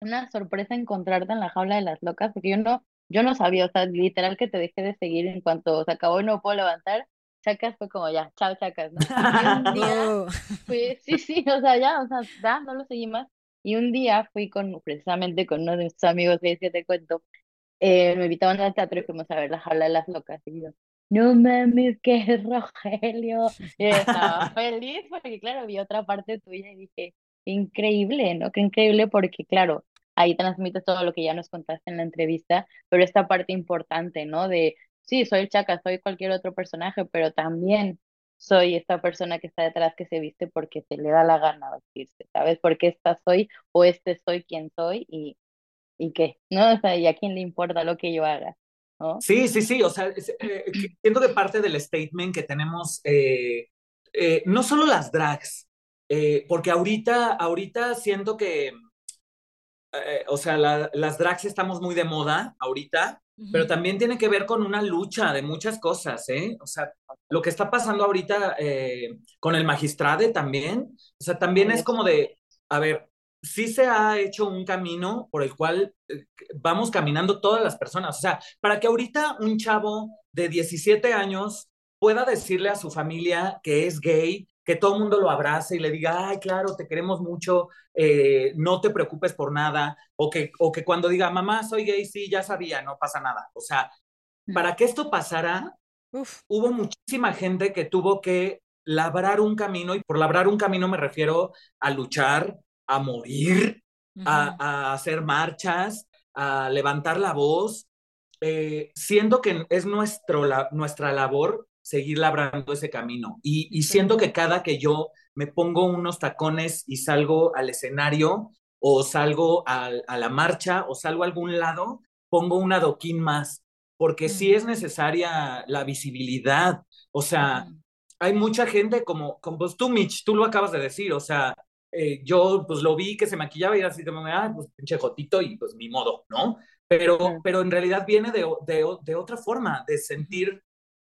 una sorpresa encontrarte en la jaula de las locas, porque yo no, yo no sabía, o sea, literal que te dejé de seguir en cuanto se acabó y no puedo levantar, Chacas fue como ya, chao Chacas, ¿no? Y un día fui, sí, sí, o sea, ya, o sea, ya, no lo seguí más. Y un día fui con, precisamente con uno de mis amigos que que te cuento, eh, me invitaban al teatro y fuimos a ver La Jaula de las Locas. Y yo, no mames, que es Rogelio. Y estaba feliz porque, claro, vi otra parte tuya y dije, increíble, ¿no? Qué increíble porque, claro, ahí transmites todo lo que ya nos contaste en la entrevista, pero esta parte importante, ¿no? De, sí, soy Chaca, soy cualquier otro personaje, pero también soy esta persona que está detrás que se viste porque se le da la gana vestirse, ¿sabes? Porque esta soy o este soy quien soy y ¿Y qué? ¿No? O sea, ¿y a quién le importa lo que yo haga? ¿No? Sí, sí, sí, o sea, es, eh, siento que parte del statement que tenemos, eh, eh, no solo las drags, eh, porque ahorita, ahorita siento que, eh, o sea, la- las drags estamos muy de moda ahorita, pero también tiene que ver con una lucha de muchas cosas, ¿eh? O sea, lo que está pasando ahorita eh, con el magistrade también, o sea, también es como de, a ver, sí se ha hecho un camino por el cual eh, vamos caminando todas las personas, o sea, para que ahorita un chavo de 17 años pueda decirle a su familia que es gay, que todo el mundo lo abrace y le diga, ay, claro, te queremos mucho, eh, no te preocupes por nada, o que, o que cuando diga, mamá, soy gay, sí, ya sabía, no pasa nada. O sea, para que esto pasara, Uf. hubo muchísima gente que tuvo que labrar un camino, y por labrar un camino me refiero a luchar, a morir, Ujú. a, a hacer marchas, a levantar la voz, eh, siendo que es nuestro, la, nuestra labor seguir labrando ese camino. Y, y siento que cada que yo me pongo unos tacones y salgo al escenario o salgo al- a la marcha o salgo a algún lado, pongo un adoquín más, porque sí Mm. es necesaria la visibilidad. O sea, hay mucha gente como, como pues tú, Mitch, tú lo acabas de decir, o sea, eh, yo pues lo vi que se maquillaba y era así como, ah, pues pinche jotito y pues mi modo, ¿no? Pero, pero en realidad viene de, de, de otra forma, de sentir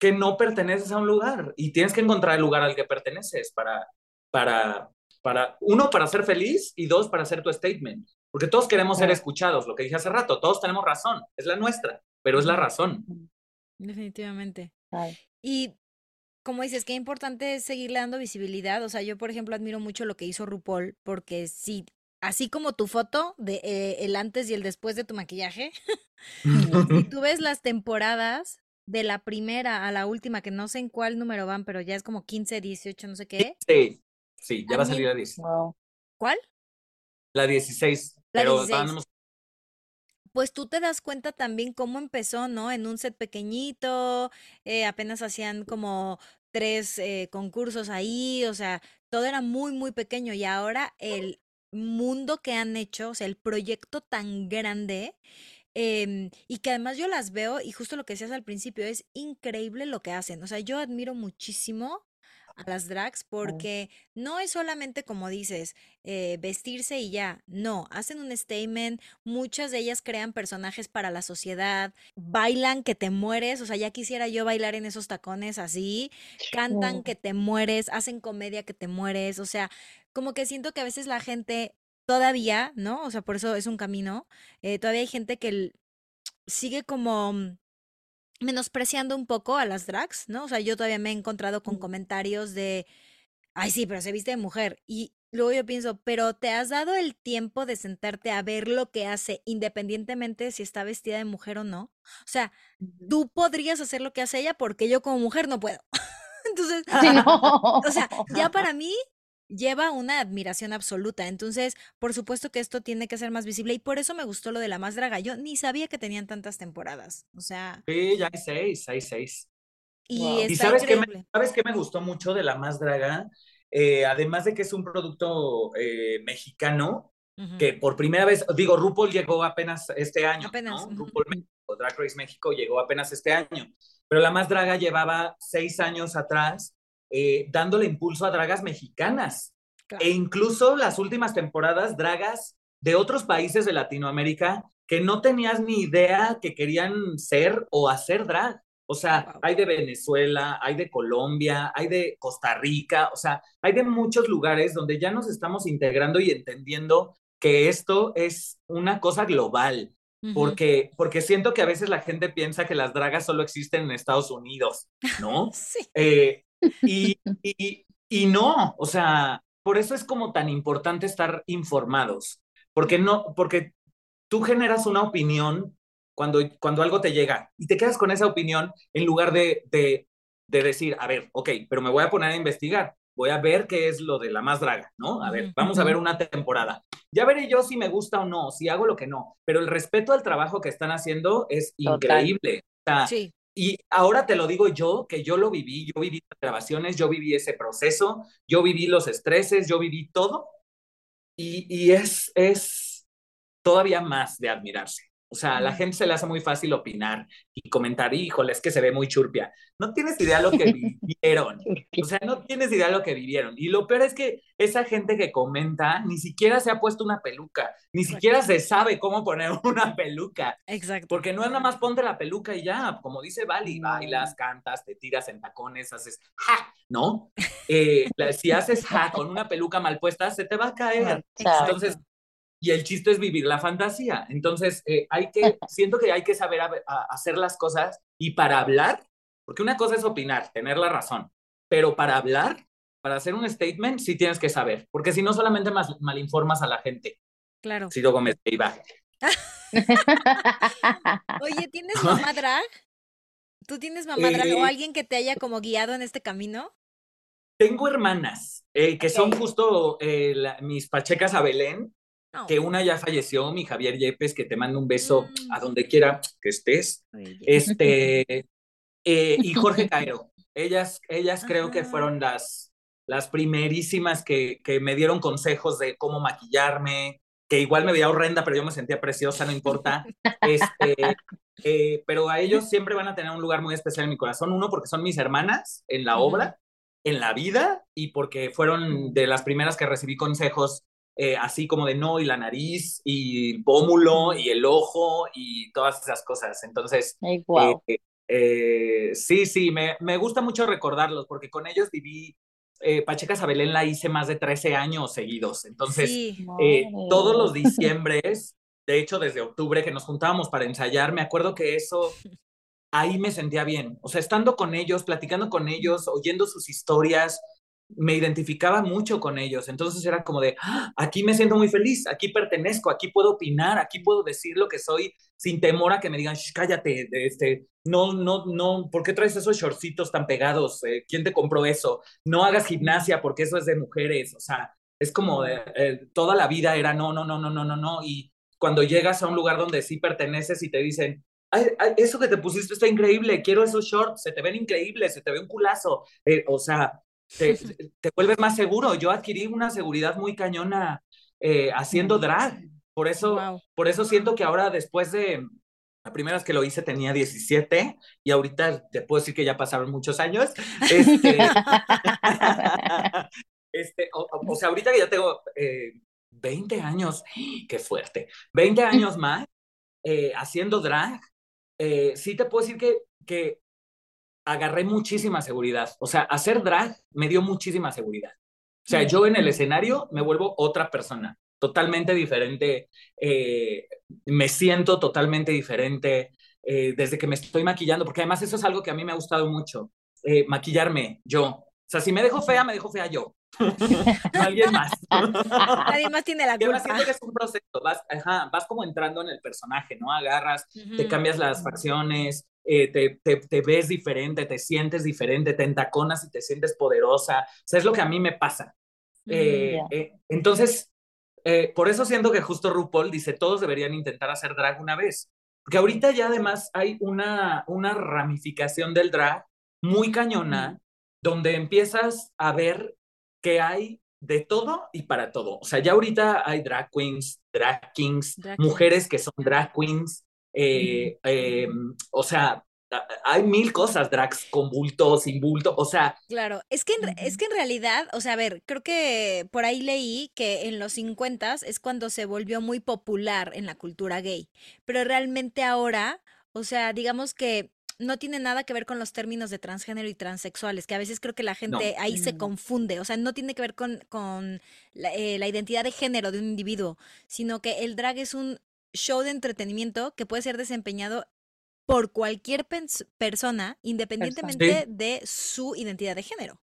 que no perteneces a un lugar y tienes que encontrar el lugar al que perteneces para, para, para, uno, para ser feliz y dos, para hacer tu statement. Porque todos queremos ser escuchados, lo que dije hace rato, todos tenemos razón, es la nuestra, pero es la razón. Definitivamente. Ay, Y como dices, qué importante es seguirle dando visibilidad. O sea, yo, por ejemplo, admiro mucho lo que hizo RuPaul, porque sí, así como tu foto de eh, el antes y el después de tu maquillaje, si tú ves las temporadas de la primera a la última, que no sé en cuál número van, pero ya es como 15, 18, no sé qué. Sí, sí, ya A va a salir la 10. wow. ¿Cuál? La 16, La pero 16. estábamos- Pues tú te das cuenta también cómo empezó, ¿no? En un set pequeñito, eh, apenas hacían como tres eh, concursos ahí, o sea, todo era muy, muy pequeño y ahora el mundo que han hecho, o sea, el proyecto tan grande em, y que además yo las veo y justo lo que decías al principio, es increíble lo que hacen, o sea, yo admiro muchísimo a las drags porque no es solamente como dices, eh, vestirse y ya, no, hacen un statement, muchas de ellas crean personajes para la sociedad, bailan que te mueres, o sea, ya quisiera yo bailar en esos tacones así, cantan que te mueres, hacen comedia que te mueres, o sea, como que siento que a veces la gente todavía, ¿no? O sea, por eso es un camino, eh, todavía hay gente que sigue como mm, menospreciando un poco a las drags, ¿no? O sea, yo todavía me he encontrado con comentarios de, ay, sí, pero se viste de mujer. Y luego yo pienso, pero ¿te has dado el tiempo de sentarte a ver lo que hace independientemente si está vestida de mujer o no? O sea, tú podrías hacer lo que hace ella porque yo como mujer no puedo. Entonces, Sí, no. o sea, ya para mí lleva una admiración absoluta. Entonces, por supuesto que esto tiene que ser más visible y por eso me gustó lo de la más draga. Yo ni sabía que tenían tantas temporadas. O sea, Sí, ya hay seis, hay seis. y Wow. ¿Y está sabes qué, me, sabes qué me gustó mucho de La Más Draga? Eh, además de que es un producto eh, mexicano, Ujú. que por primera vez, digo, RuPaul llegó apenas este año, Apenas, ¿no? RuPaul México, Drag Race México llegó apenas este año, pero La Más Draga llevaba seis años atrás eh, dándole impulso a dragas mexicanas Claro. e incluso las últimas temporadas dragas de otros países de Latinoamérica que no tenías ni idea que querían ser o hacer drag. O sea, Wow. hay de Venezuela, hay de Colombia, hay de Costa Rica, o sea, hay de muchos lugares donde ya nos estamos integrando y entendiendo que esto es una cosa global porque, porque siento que a veces la gente piensa que las dragas solo existen en Estados Unidos, ¿no? Sí. Eh, y, y, y no, o sea, por eso es como tan importante estar informados, porque no, porque tú generas una opinión cuando, cuando algo te llega y te quedas con esa opinión en lugar de, de, de decir, a ver, ok, pero me voy a poner a investigar, voy a ver qué es lo de la más draga, ¿no? A ver, vamos a ver una temporada. Ya veré yo si me gusta o no, si hago lo que no, pero el respeto al trabajo que están haciendo es Total. increíble. O sea, Sí. Y ahora te lo digo yo, que yo lo viví, yo viví las grabaciones, yo viví ese proceso, yo viví los estreses, yo viví todo. Y, y es, es todavía más de admirarse. O sea, a la gente se le hace muy fácil opinar y comentar, híjole, es que se ve muy churpia. No tienes idea lo que vivieron. O sea, no tienes idea lo que vivieron. Y lo peor es que esa gente que comenta ni siquiera se ha puesto una peluca, ni siquiera se sabe cómo poner una peluca. Exacto. Porque no es nada más ponte la peluca y ya, como dice Vali, bailas, cantas, te tiras en tacones, haces ja, ¿no? Eh, si haces ja con una peluca mal puesta, se te va a caer. Exacto. Entonces, y el chiste es vivir la fantasía. Entonces, eh, hay que, siento que hay que saber a- a- hacer las cosas y para hablar, porque una cosa es opinar, tener la razón, pero para hablar, para hacer un statement, sí tienes que saber, porque si no solamente mal, malinformas a la gente. Claro. Ciro Gómez Leiva. Oye, ¿tienes mamá drag? ¿Tú tienes mamá drag o Eh, alguien que te haya como guiado en este camino? Tengo hermanas eh, que son justo eh, la- mis pachecas a Belén, No. que una ya falleció, mi Javier Yepes, que te mando un beso Mm. a donde quiera que estés. Oye. Este, eh, y Jorge Cairo. Ellas, ellas creo que fueron las, las primerísimas que, que me dieron consejos de cómo maquillarme, que igual me veía horrenda, pero yo me sentía preciosa, no importa. Este, eh, pero a ellos siempre van a tener un lugar muy especial en mi corazón. Uno, porque son mis hermanas en la obra, en la vida, y porque fueron de las primeras que recibí consejos eh, así como de no, y la nariz, y el pómulo, y el ojo, y todas esas cosas. Entonces, Ay, wow. eh, eh, sí, sí, me, me gusta mucho recordarlos, porque con ellos viví, Pacheca Sabelén la hice más de 13 años seguidos. Entonces, sí. todos los diciembres, de hecho desde octubre que nos juntábamos para ensayar, me acuerdo que eso, ahí me sentía bien. O sea, estando con ellos, platicando con ellos, oyendo sus historias, me identificaba mucho con ellos. Entonces era como de, "Ah, aquí me siento muy feliz, aquí pertenezco, aquí puedo opinar, aquí puedo decir lo que soy sin temor a que me digan, "Shh, cállate, este, no, no, no, ¿por qué traes esos shortcitos tan pegados? Eh, ¿Quién te compró eso? No hagas gimnasia porque eso es de mujeres. O sea, es como de, eh, toda la vida era no, no, no, no, no, no, no. Y cuando llegas a un lugar donde sí perteneces y te dicen, eso que te pusiste está increíble, quiero esos shorts, se te ven increíbles, se te ve un culazo. Eh, o sea, te, te vuelves más seguro. Yo adquirí una seguridad muy cañona eh, haciendo drag. Por eso, Wow. por eso siento que ahora después de, la primera vez que lo hice tenía 17 y ahorita te puedo decir que ya pasaron muchos años. Este, este, o, o- sea, ahorita que ya tengo eh, 20 años, qué fuerte, 20 años más eh, haciendo drag, eh, sí te puedo decir que, que agarré muchísima seguridad. O sea, hacer drag me dio muchísima seguridad. O sea, yo en el escenario me vuelvo otra persona, totalmente diferente, eh, me siento totalmente diferente eh, desde que me estoy maquillando, porque además eso es algo que a mí me ha gustado mucho, eh, maquillarme yo. O sea, si me dejo fea, me dejo fea yo, no alguien más. Nadie más tiene la culpa. siento que es un proceso, vas, ajá, vas como entrando en el personaje, ¿no? Agarras, te Ujú. cambias las facciones, eh, te, te, te ves diferente, te sientes diferente, te entaconas y te sientes poderosa. O sea, es lo que a mí me pasa. Eh, Ya. eh, entonces, eh, por eso siento que justo RuPaul dice, todos deberían intentar hacer drag una vez. Porque ahorita ya además hay una, una ramificación del drag muy cañona, donde empiezas a ver que hay de todo y para todo. O sea, ya ahorita hay drag queens, drag kings, Drag mujeres que son drag queens. eh, eh, o sea, hay mil cosas, drags con bulto, sin bulto. O sea, Claro, es que, en, es que en realidad, o sea, a ver, creo que por ahí leí que en los 50 es cuando se volvió muy popular en la cultura gay, pero realmente ahora, o sea, digamos que no tiene nada que ver con los términos de transgénero y transexuales, que a veces creo que la gente ahí se Mm. confunde, o sea, no tiene que ver con, con la, eh, la identidad de género de un individuo, sino que el drag es un show de entretenimiento que puede ser desempeñado por cualquier persona, independientemente de su identidad de género.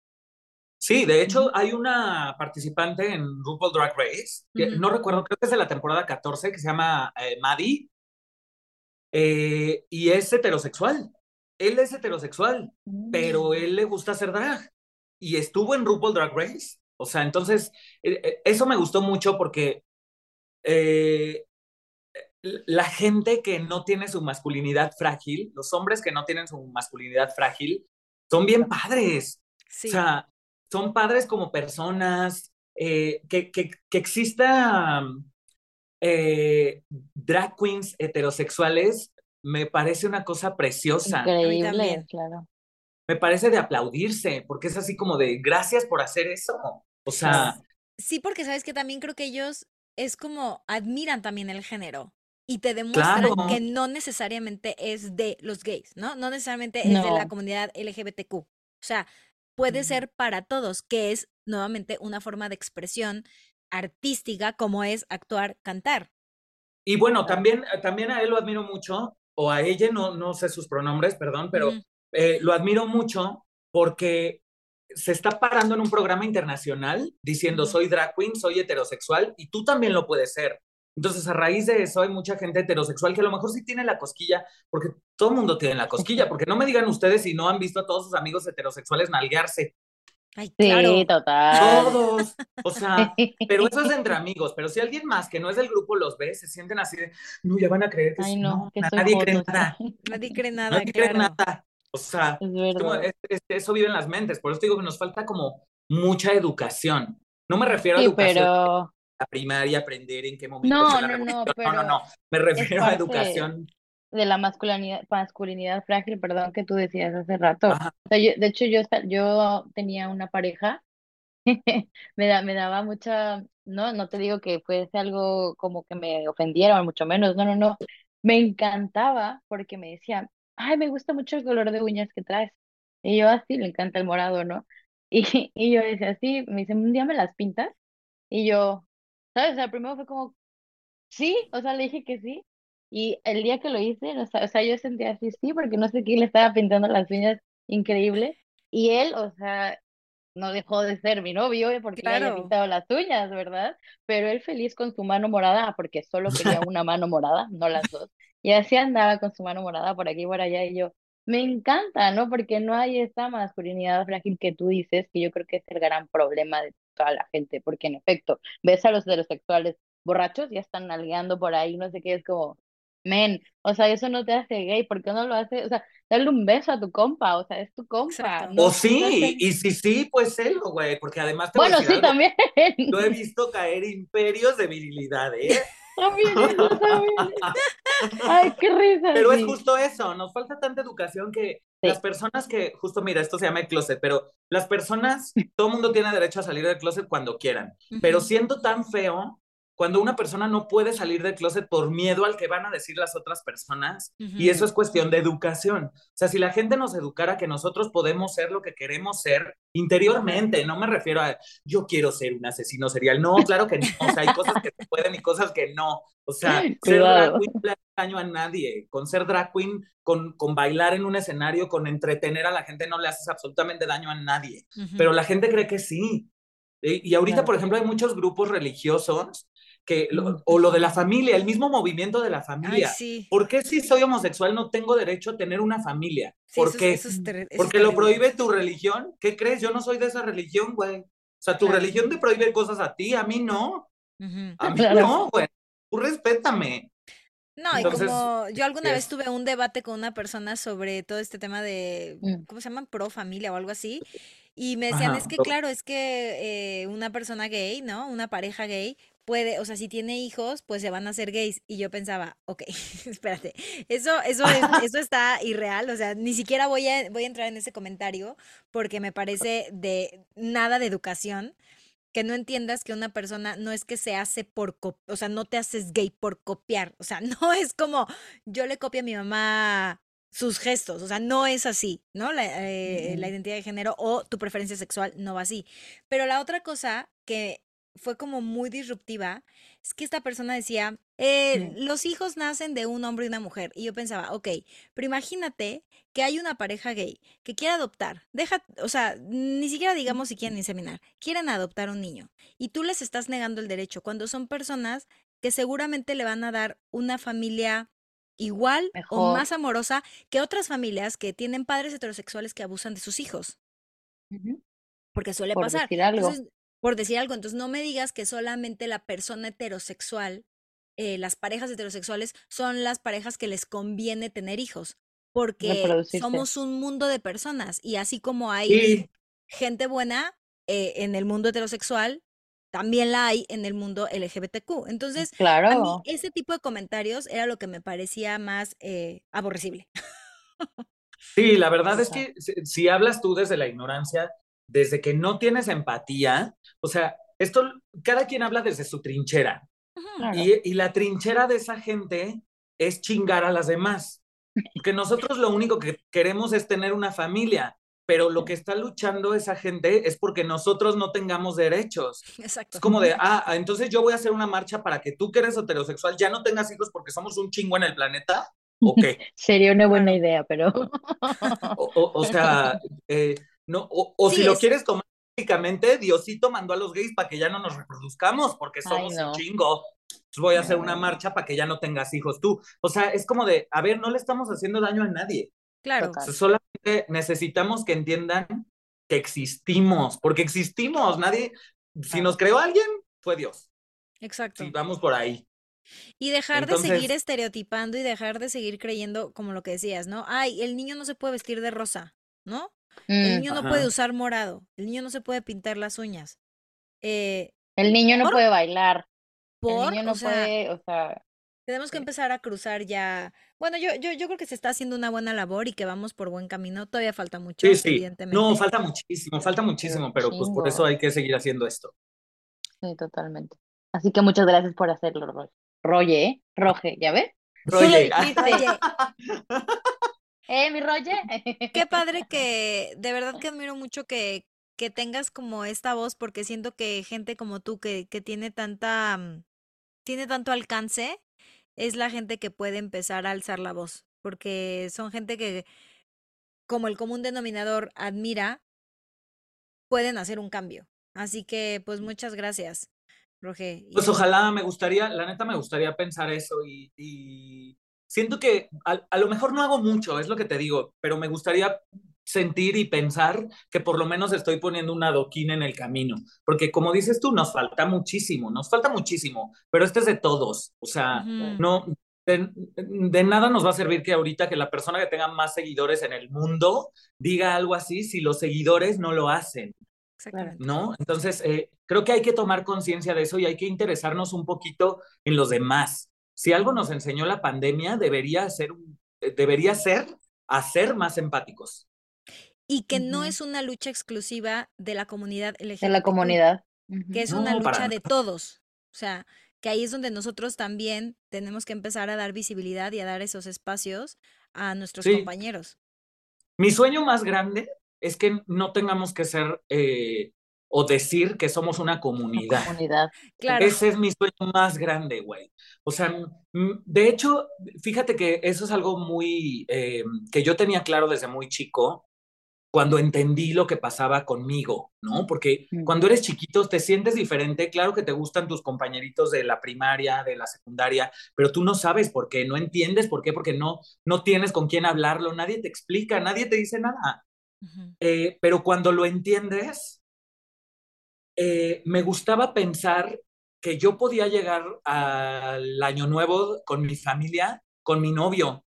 Sí, de hecho hay una participante en RuPaul Drag Race, que no recuerdo, creo que es de la temporada 14, que se llama eh, Maddie, eh, y es heterosexual. Él es heterosexual, pero Mm. él le gusta hacer drag y estuvo en RuPaul Drag Race. O sea, entonces, eh, eh, eso me gustó mucho porque eh, la gente que no tiene su masculinidad frágil, los hombres que no tienen su masculinidad frágil, son bien padres. Sí. O sea, son padres como personas, eh, que, que, que exista eh, drag queens heterosexuales, me parece una cosa preciosa. Increíble, también. claro. Me parece de aplaudirse, porque es así como de gracias por hacer eso. O sea, Sí, porque sabes que también creo que ellos es como admiran también el género y te demuestran Claro. que no necesariamente es de los gays, ¿no? No necesariamente es de la comunidad LGBTQ. O sea, puede ser para todos, que es nuevamente una forma de expresión artística como es actuar, cantar. y bueno, también, también a él lo admiro mucho, o a ella, no, no sé sus pronombres, perdón, pero eh, lo admiro mucho porque se está parando en un programa internacional diciendo soy drag queen, soy heterosexual y tú también lo puedes ser. Entonces, a raíz de eso hay mucha gente heterosexual que a lo mejor sí tiene la cosquilla, porque todo el mundo tiene la cosquilla, porque no me digan ustedes si no han visto a todos sus amigos heterosexuales nalguearse. Ay, Sí, claro. total. Todos. O sea, pero eso es entre amigos. Pero si alguien más que no es del grupo los ve, se sienten así de, no, ya van a creer que Ay, sí". no, que nadie cree sí. nada. Nadie cree nada, Nadie cree claro. nada. O sea, Es como- es- es- eso vive en las mentes. Por eso digo que nos falta como mucha educación. No me refiero a Sí, educación pero la primaria, aprender en qué momento No, no, no, revolución. No, no, pero no. Me refiero a educación. De la masculinidad, masculinidad frágil, perdón, que tú decías hace rato. O sea, yo- de hecho, yo, yo tenía una pareja, me, da, me daba mucha, no, no te digo que fuese algo como que me ofendiera, o mucho menos, no, no, no. Me encantaba porque me decía, ay, me gusta mucho el color de uñas que traes. Y yo así, le encanta el morado, ¿no? Y, y yo decía, sí, me dice, un día me las pintas. Y yo, ¿sabes? O sea, primero fue como, sí, o sea, le dije que sí. Y el día que lo hice, o sea, o sea, yo sentía así, sí, porque no sé quién le estaba pintando las uñas increíble. Y él, o sea, no dejó de ser mi novio eh, porque le haya Claro. pintado las uñas, ¿verdad? Pero él feliz con su mano morada, porque solo quería una mano morada, no las dos. Y así andaba con su mano morada por aquí y por allá. Y yo, me encanta, ¿no? Porque no hay esta masculinidad frágil que tú dices, que yo creo que es el gran problema de toda la gente, porque en efecto, ves a los heterosexuales borrachos, ya están nalgueando por ahí, no sé qué, es como, men, o sea, eso no te hace gay, ¿por qué no lo hace? O sea, dale un beso a tu compa, o sea, es tu compa, no, o no sí, hace- y si sí, pues celo, güey, porque además te voy a Bueno, sí, algo. también. Yo he visto caer imperios de virilidad, ¿eh? También eso, también. Ay, qué risa. Pero es sí. justo eso, nos falta tanta educación que Sí. las personas que, justo mira, esto se llama el closet, pero las personas, todo el mundo tiene derecho a salir del closet cuando quieran, pero Ujú. siento tan feo cuando una persona no puede salir del closet por miedo al que van a decir las otras personas, y eso es cuestión de educación. O sea, si la gente nos educara que nosotros podemos ser lo que queremos ser interiormente, no me refiero a yo quiero ser un asesino serial, no, claro que no, o sea, hay cosas que se pueden y cosas que no. O sea, ser Cuidado. drag queen no le daño a nadie. Con ser drag queen, con, con bailar en un escenario, con entretener a la gente, no le haces absolutamente daño a nadie. Ujú. Pero la gente cree que sí. Y, ahorita, por ejemplo, hay muchos grupos religiosos que, lo- Ujú. o lo de la familia, el mismo movimiento de la Ay, familia. sí. ¿Por qué si soy homosexual no tengo derecho a tener una familia? Sí, ¿Por eso, es- qué? eso es terri- eso es Porque lo prohíbe tu religión. ¿Qué crees? Yo no soy de esa religión, güey. O sea, tu Claro. religión te prohíbe cosas a ti, a mí no. A mí Claro. no, güey. Tú respétame. No, y como yo alguna vez tuve un debate con una persona sobre todo este tema de, Mm. ¿cómo se llaman? Pro familia o algo así. Y me decían, Ajá, es que claro, es que eh, una persona gay, ¿no? Una pareja gay puede, o sea, si tiene hijos, pues se van a hacer gays. Y yo pensaba, ok, espérate, eso, eso, es- eso está irreal, o sea, ni siquiera voy a, voy a entrar en ese comentario porque me parece de nada de educación que no entiendas que una persona no es que se hace por, o sea, no te haces gay por copiar, o sea, no es como yo le copio a mi mamá sus gestos, o sea, no es así, ¿no? La, eh, la identidad de género o tu preferencia sexual no va así. Pero la otra cosa que fue como muy disruptiva, es que esta persona decía, eh, los hijos nacen de un hombre y una mujer. Y yo pensaba, ok, pero imagínate que hay una pareja gay que quiere adoptar, deja, o sea, ni siquiera digamos si quieren inseminar, quieren adoptar un niño y tú les estás negando el derecho cuando son personas que seguramente le van a dar una familia igual o más amorosa que otras familias que tienen padres heterosexuales que abusan de sus hijos. Porque suele Por pasar. decir algo. Entonces, por decir algo, entonces no me digas que solamente la persona heterosexual, eh, las parejas heterosexuales son las parejas que les conviene tener hijos, porque somos un mundo de personas y así como hay Sí, gente buena eh, en el mundo heterosexual, también la hay en el mundo LGBTQ. Entonces, a mí Claro. ese tipo de comentarios era lo que me parecía más eh, aborrecible. sí, la verdad es que si hablas tú desde la ignorancia, desde que no tienes empatía, o sea, esto, cada quien habla desde su trinchera. Claro. Y, y la trinchera de esa gente es chingar a las demás. Porque nosotros lo único que queremos es tener una familia, pero lo que está luchando esa gente es porque nosotros no tengamos derechos. Exacto. Es como de, ah, entonces yo voy a hacer una marcha para que tú que eres heterosexual ya no tengas hijos porque somos un chingo en el planeta. ¿O qué? Sería una buena idea, pero O, o- o sea, eh, no, o, o si lo es, quieres tomar Diosito mandó a los gays para que ya no nos reproduzcamos porque ay somos un chingo. Entonces voy a hacer una marcha para que ya no tengas hijos tú. O sea, es como de, a ver, no le estamos haciendo daño a nadie. claro, total. solamente necesitamos que entiendan que existimos, porque existimos. Nadie, si nos creó alguien, fue Dios. exacto. Vamos por ahí. Y dejar de seguir estereotipando y dejar de seguir creyendo, como lo que decías, ¿no? Ay, el niño no se puede vestir de rosa, ¿no? El Mm, niño no puede usar morado, el niño no se puede pintar las uñas. Eh, El niño no por, puede bailar, el niño o no sea, puede, o sea, tenemos que sí, empezar a cruzar ya. Bueno, yo, yo, yo creo que se está haciendo una buena labor y que vamos por buen camino. Todavía falta Sí, mucho, sí. No, evidentemente. falta muchísimo, falta muchísimo, pero pues por eso hay que seguir haciendo esto. sí, totalmente. Así que muchas gracias por hacerlo, Roy. Roye, ¿eh? Roge, ¿ya ves? Roye, ¿Eh, mi Roye? qué padre que, de verdad que admiro mucho que, que tengas como esta voz, porque siento que gente como tú que, que tiene tanta, mm, tiene tanto alcance, es la gente que puede empezar a alzar la voz, porque son gente que, como el común denominador admira, pueden hacer un cambio. Así que, pues muchas gracias, Roge. Pues ojalá, me gustaría, la neta me gustaría pensar eso y, y siento que a, a lo mejor no hago mucho, es lo que te digo, pero me gustaría sentir y pensar que por lo menos estoy poniendo un adoquín en el camino, porque como dices tú, nos falta muchísimo, nos falta muchísimo, pero este es de todos, o sea, ujú, no, de, de nada nos va a servir que ahorita que la persona que tenga más seguidores en el mundo diga algo así si los seguidores no lo hacen. Exactamente. ¿no? Entonces, eh, creo que hay que tomar conciencia de eso y hay que interesarnos un poquito en los demás. Si algo nos enseñó la pandemia, debería ser, un- debería ser hacer más empáticos. Y que no es una lucha exclusiva de la comunidad De la comunidad. que es una No, lucha de todos. O sea, que ahí es donde nosotros también tenemos que empezar a dar visibilidad y a dar esos espacios a nuestros Sí, compañeros. mi sueño más grande es que no tengamos que ser eh, o decir que somos una comunidad. comunidad. Claro, Ese es mi sueño más grande, güey. O sea, de hecho, fíjate que eso es algo muy eh, que yo tenía claro desde muy chico cuando entendí lo que pasaba conmigo, ¿no? Porque Mm. cuando eres chiquito te sientes diferente, claro que te gustan tus compañeritos de la primaria, de la secundaria, pero tú no sabes por qué, no entiendes por qué, porque no, no tienes con quién hablarlo, nadie te explica, nadie te dice nada. Eh, pero cuando lo entiendes, eh, me gustaba pensar que yo podía llegar al año nuevo con mi familia, con mi novio,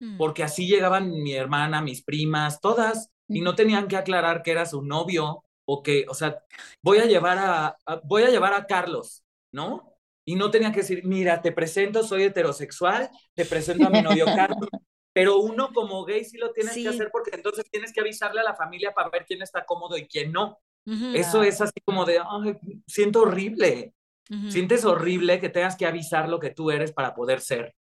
mm, porque así llegaban mi hermana, mis primas, todas, y no tenían que aclarar que era su novio o que, o sea, voy a llevar a, a- voy a llevar a Carlos, ¿no? Y no tenía que decir, mira, te presento, soy heterosexual, te presento a mi novio Carlos, pero uno como gay sí lo tienes que hacer porque entonces tienes que avisarle a la familia para ver quién está cómodo y quién no. Eso Claro. es así como de, ay, siento horrible, ujú, sientes horrible que tengas que avisar lo que tú eres para poder ser.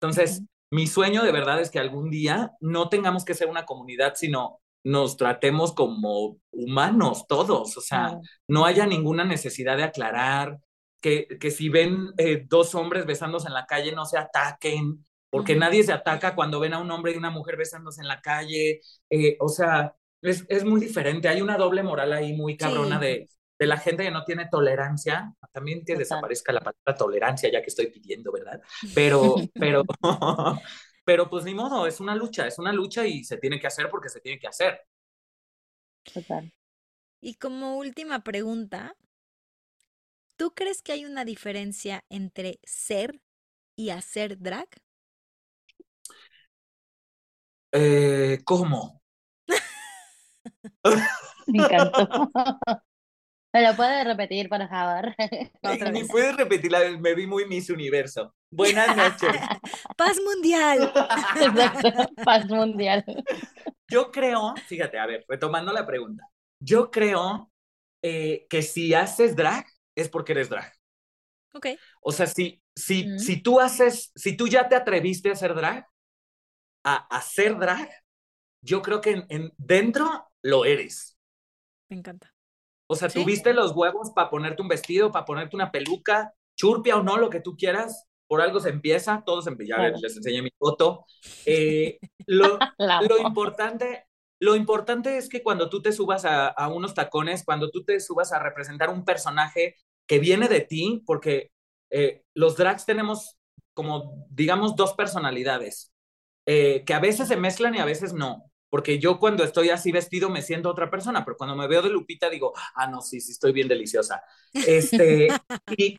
Entonces, mi sueño de verdad es que algún día no tengamos que ser una comunidad, sino nos tratemos como humanos todos, o sea, no haya ninguna necesidad de aclarar, que, que si ven eh, dos hombres besándose en la calle no se ataquen, porque nadie se ataca cuando ven a un hombre y una mujer besándose en la calle, eh, o sea, es, es muy diferente, hay una doble moral ahí muy cabrona Sí. de, de la gente que no tiene tolerancia, también que desaparezca la palabra tolerancia, ya que estoy pidiendo, ¿verdad? Pero, pero, pero pues ni modo, es una lucha, es una lucha y se tiene que hacer porque se tiene que hacer. Total. Y como última pregunta, ¿tú crees que hay una diferencia entre ser y hacer drag? Eh, ¿Cómo? Me encantó. ¿Me lo puedes repetir, por favor? Ni puedes repetirla, me vi muy Miss Universo. Buenas noches. Paz mundial. Exacto. Paz mundial. Yo creo, fíjate, a ver, retomando la pregunta, yo creo eh, que si haces drag es porque eres drag. Ok. O sea, si, si, Mm. si tú haces, si tú ya te atreviste a hacer drag, a hacer drag, yo creo que en, en- dentro lo eres. Me encanta. O sea, Sí. tuviste los huevos para ponerte un vestido, para ponerte una peluca, churpia o no, lo que tú quieras. Por algo se empieza, todos empiezan. Ya les enseñé mi foto. Eh, lo, lo importante, lo importante es que cuando tú te subas a, a unos tacones, cuando tú te subas a representar un personaje que viene de ti, porque eh, los drags tenemos como, digamos, dos personalidades, eh, que a veces se mezclan y a veces no. Porque yo cuando estoy así vestido me siento otra persona, pero cuando me veo de Lupita digo, ah, no, sí, sí, estoy bien deliciosa. Este, y,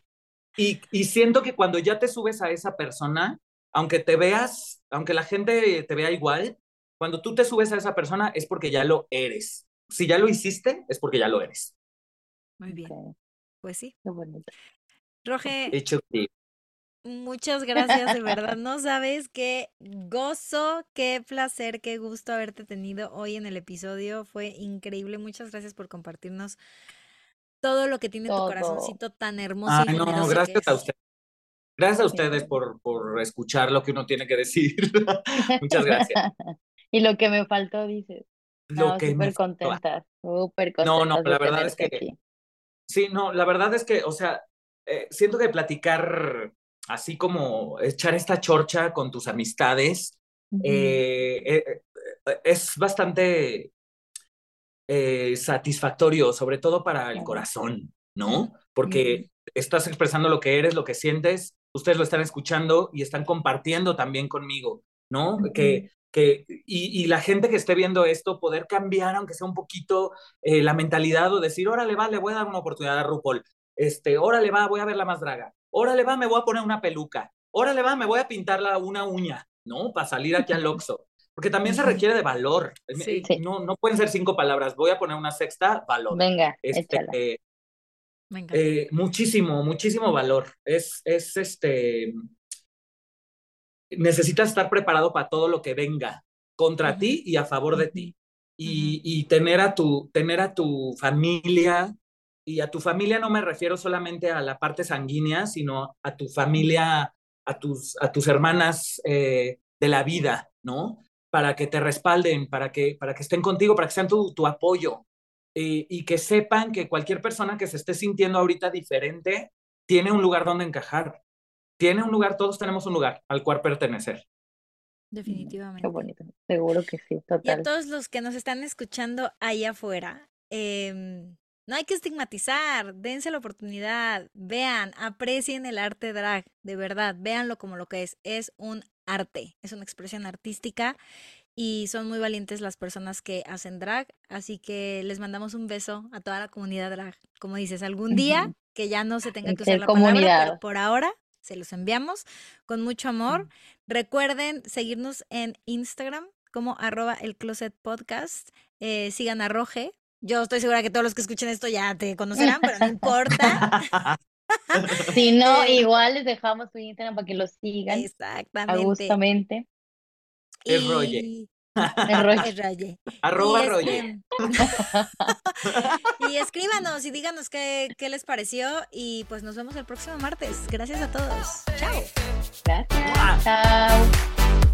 y, y siento que cuando ya te subes a esa persona, aunque te veas, aunque la gente te vea igual, cuando tú te subes a esa persona es porque ya lo eres. Si ya lo hiciste, es porque ya lo eres. Muy bien. Pues sí. Qué bonito. Roge, Hecho que muchas gracias, de verdad. No sabes qué gozo, qué placer, qué gusto haberte tenido hoy en el episodio. Fue increíble. Muchas gracias por compartirnos todo lo que tiene tu corazoncito tan hermoso y Ay, no, gracias a es. ustedes. Gracias a ustedes por, por escuchar lo que uno tiene que decir. Muchas gracias. Y lo que me faltó, dices. Lo No, que súper contenta, súper No, no, contenta de la verdad es que aquí. Sí, no, la verdad es que, o sea, eh, siento que platicar así como echar esta chorcha con tus amistades eh, eh, eh, es bastante eh, satisfactorio, sobre todo para el corazón, ¿no? Porque estás expresando lo que eres, lo que sientes, ustedes lo están escuchando y están compartiendo también conmigo, ¿no? Que, que, y, y la gente que esté viendo esto, poder cambiar, aunque sea un poquito, eh, la mentalidad o decir, órale, va, le voy a dar una oportunidad a RuPaul, este, órale, va, voy a verla más draga, órale, va, me voy a poner una peluca, órale, va, me voy a pintarla una uña, ¿no? Para salir aquí al Oxxo. Porque también se requiere de valor. Sí. Sí. No, no pueden ser cinco palabras. Voy a poner una sexta, valor. Venga, Este, échala. eh, eh, muchísimo, muchísimo valor. Es, es este. Necesitas estar preparado para todo lo que venga contra ti y a favor de ti. Y, y tener, a tu, tener a tu familia, y a tu familia no me refiero solamente a la parte sanguínea, sino a tu familia, a tus, a tus hermanas eh, de la vida, ¿no? Para que te respalden, para que, para que estén contigo, para que sean tu, tu apoyo eh, y que sepan que cualquier persona que se esté sintiendo ahorita diferente tiene un lugar donde encajar. Tiene un lugar, todos tenemos un lugar al cual pertenecer. Definitivamente. Qué bonito. Seguro que sí, Y a total. todos los que nos están escuchando ahí afuera, em, no hay que estigmatizar, dense la oportunidad, vean, aprecien el arte drag, de verdad, véanlo como lo que es, es un arte, es una expresión artística y son muy valientes las personas que hacen drag, así que les mandamos un beso a toda la comunidad drag. Como dices, algún día que ya no se tenga En que usar la palabra, pero comunidad. por ahora se los enviamos con mucho amor. Recuerden seguirnos en Instagram como arroba el closet podcast. Eh, sigan a Roge. Yo estoy segura que todos los que escuchen esto ya te conocerán, pero no importa. Si no, Eh, igual les dejamos su Instagram para que lo sigan Exactamente. gustamente. Es Roge. Y- El rollo. es Roge. Arroba este, y escríbanos y díganos qué, qué les pareció. Y pues nos vemos el próximo martes. Gracias a todos. Chao. Gracias. Chao.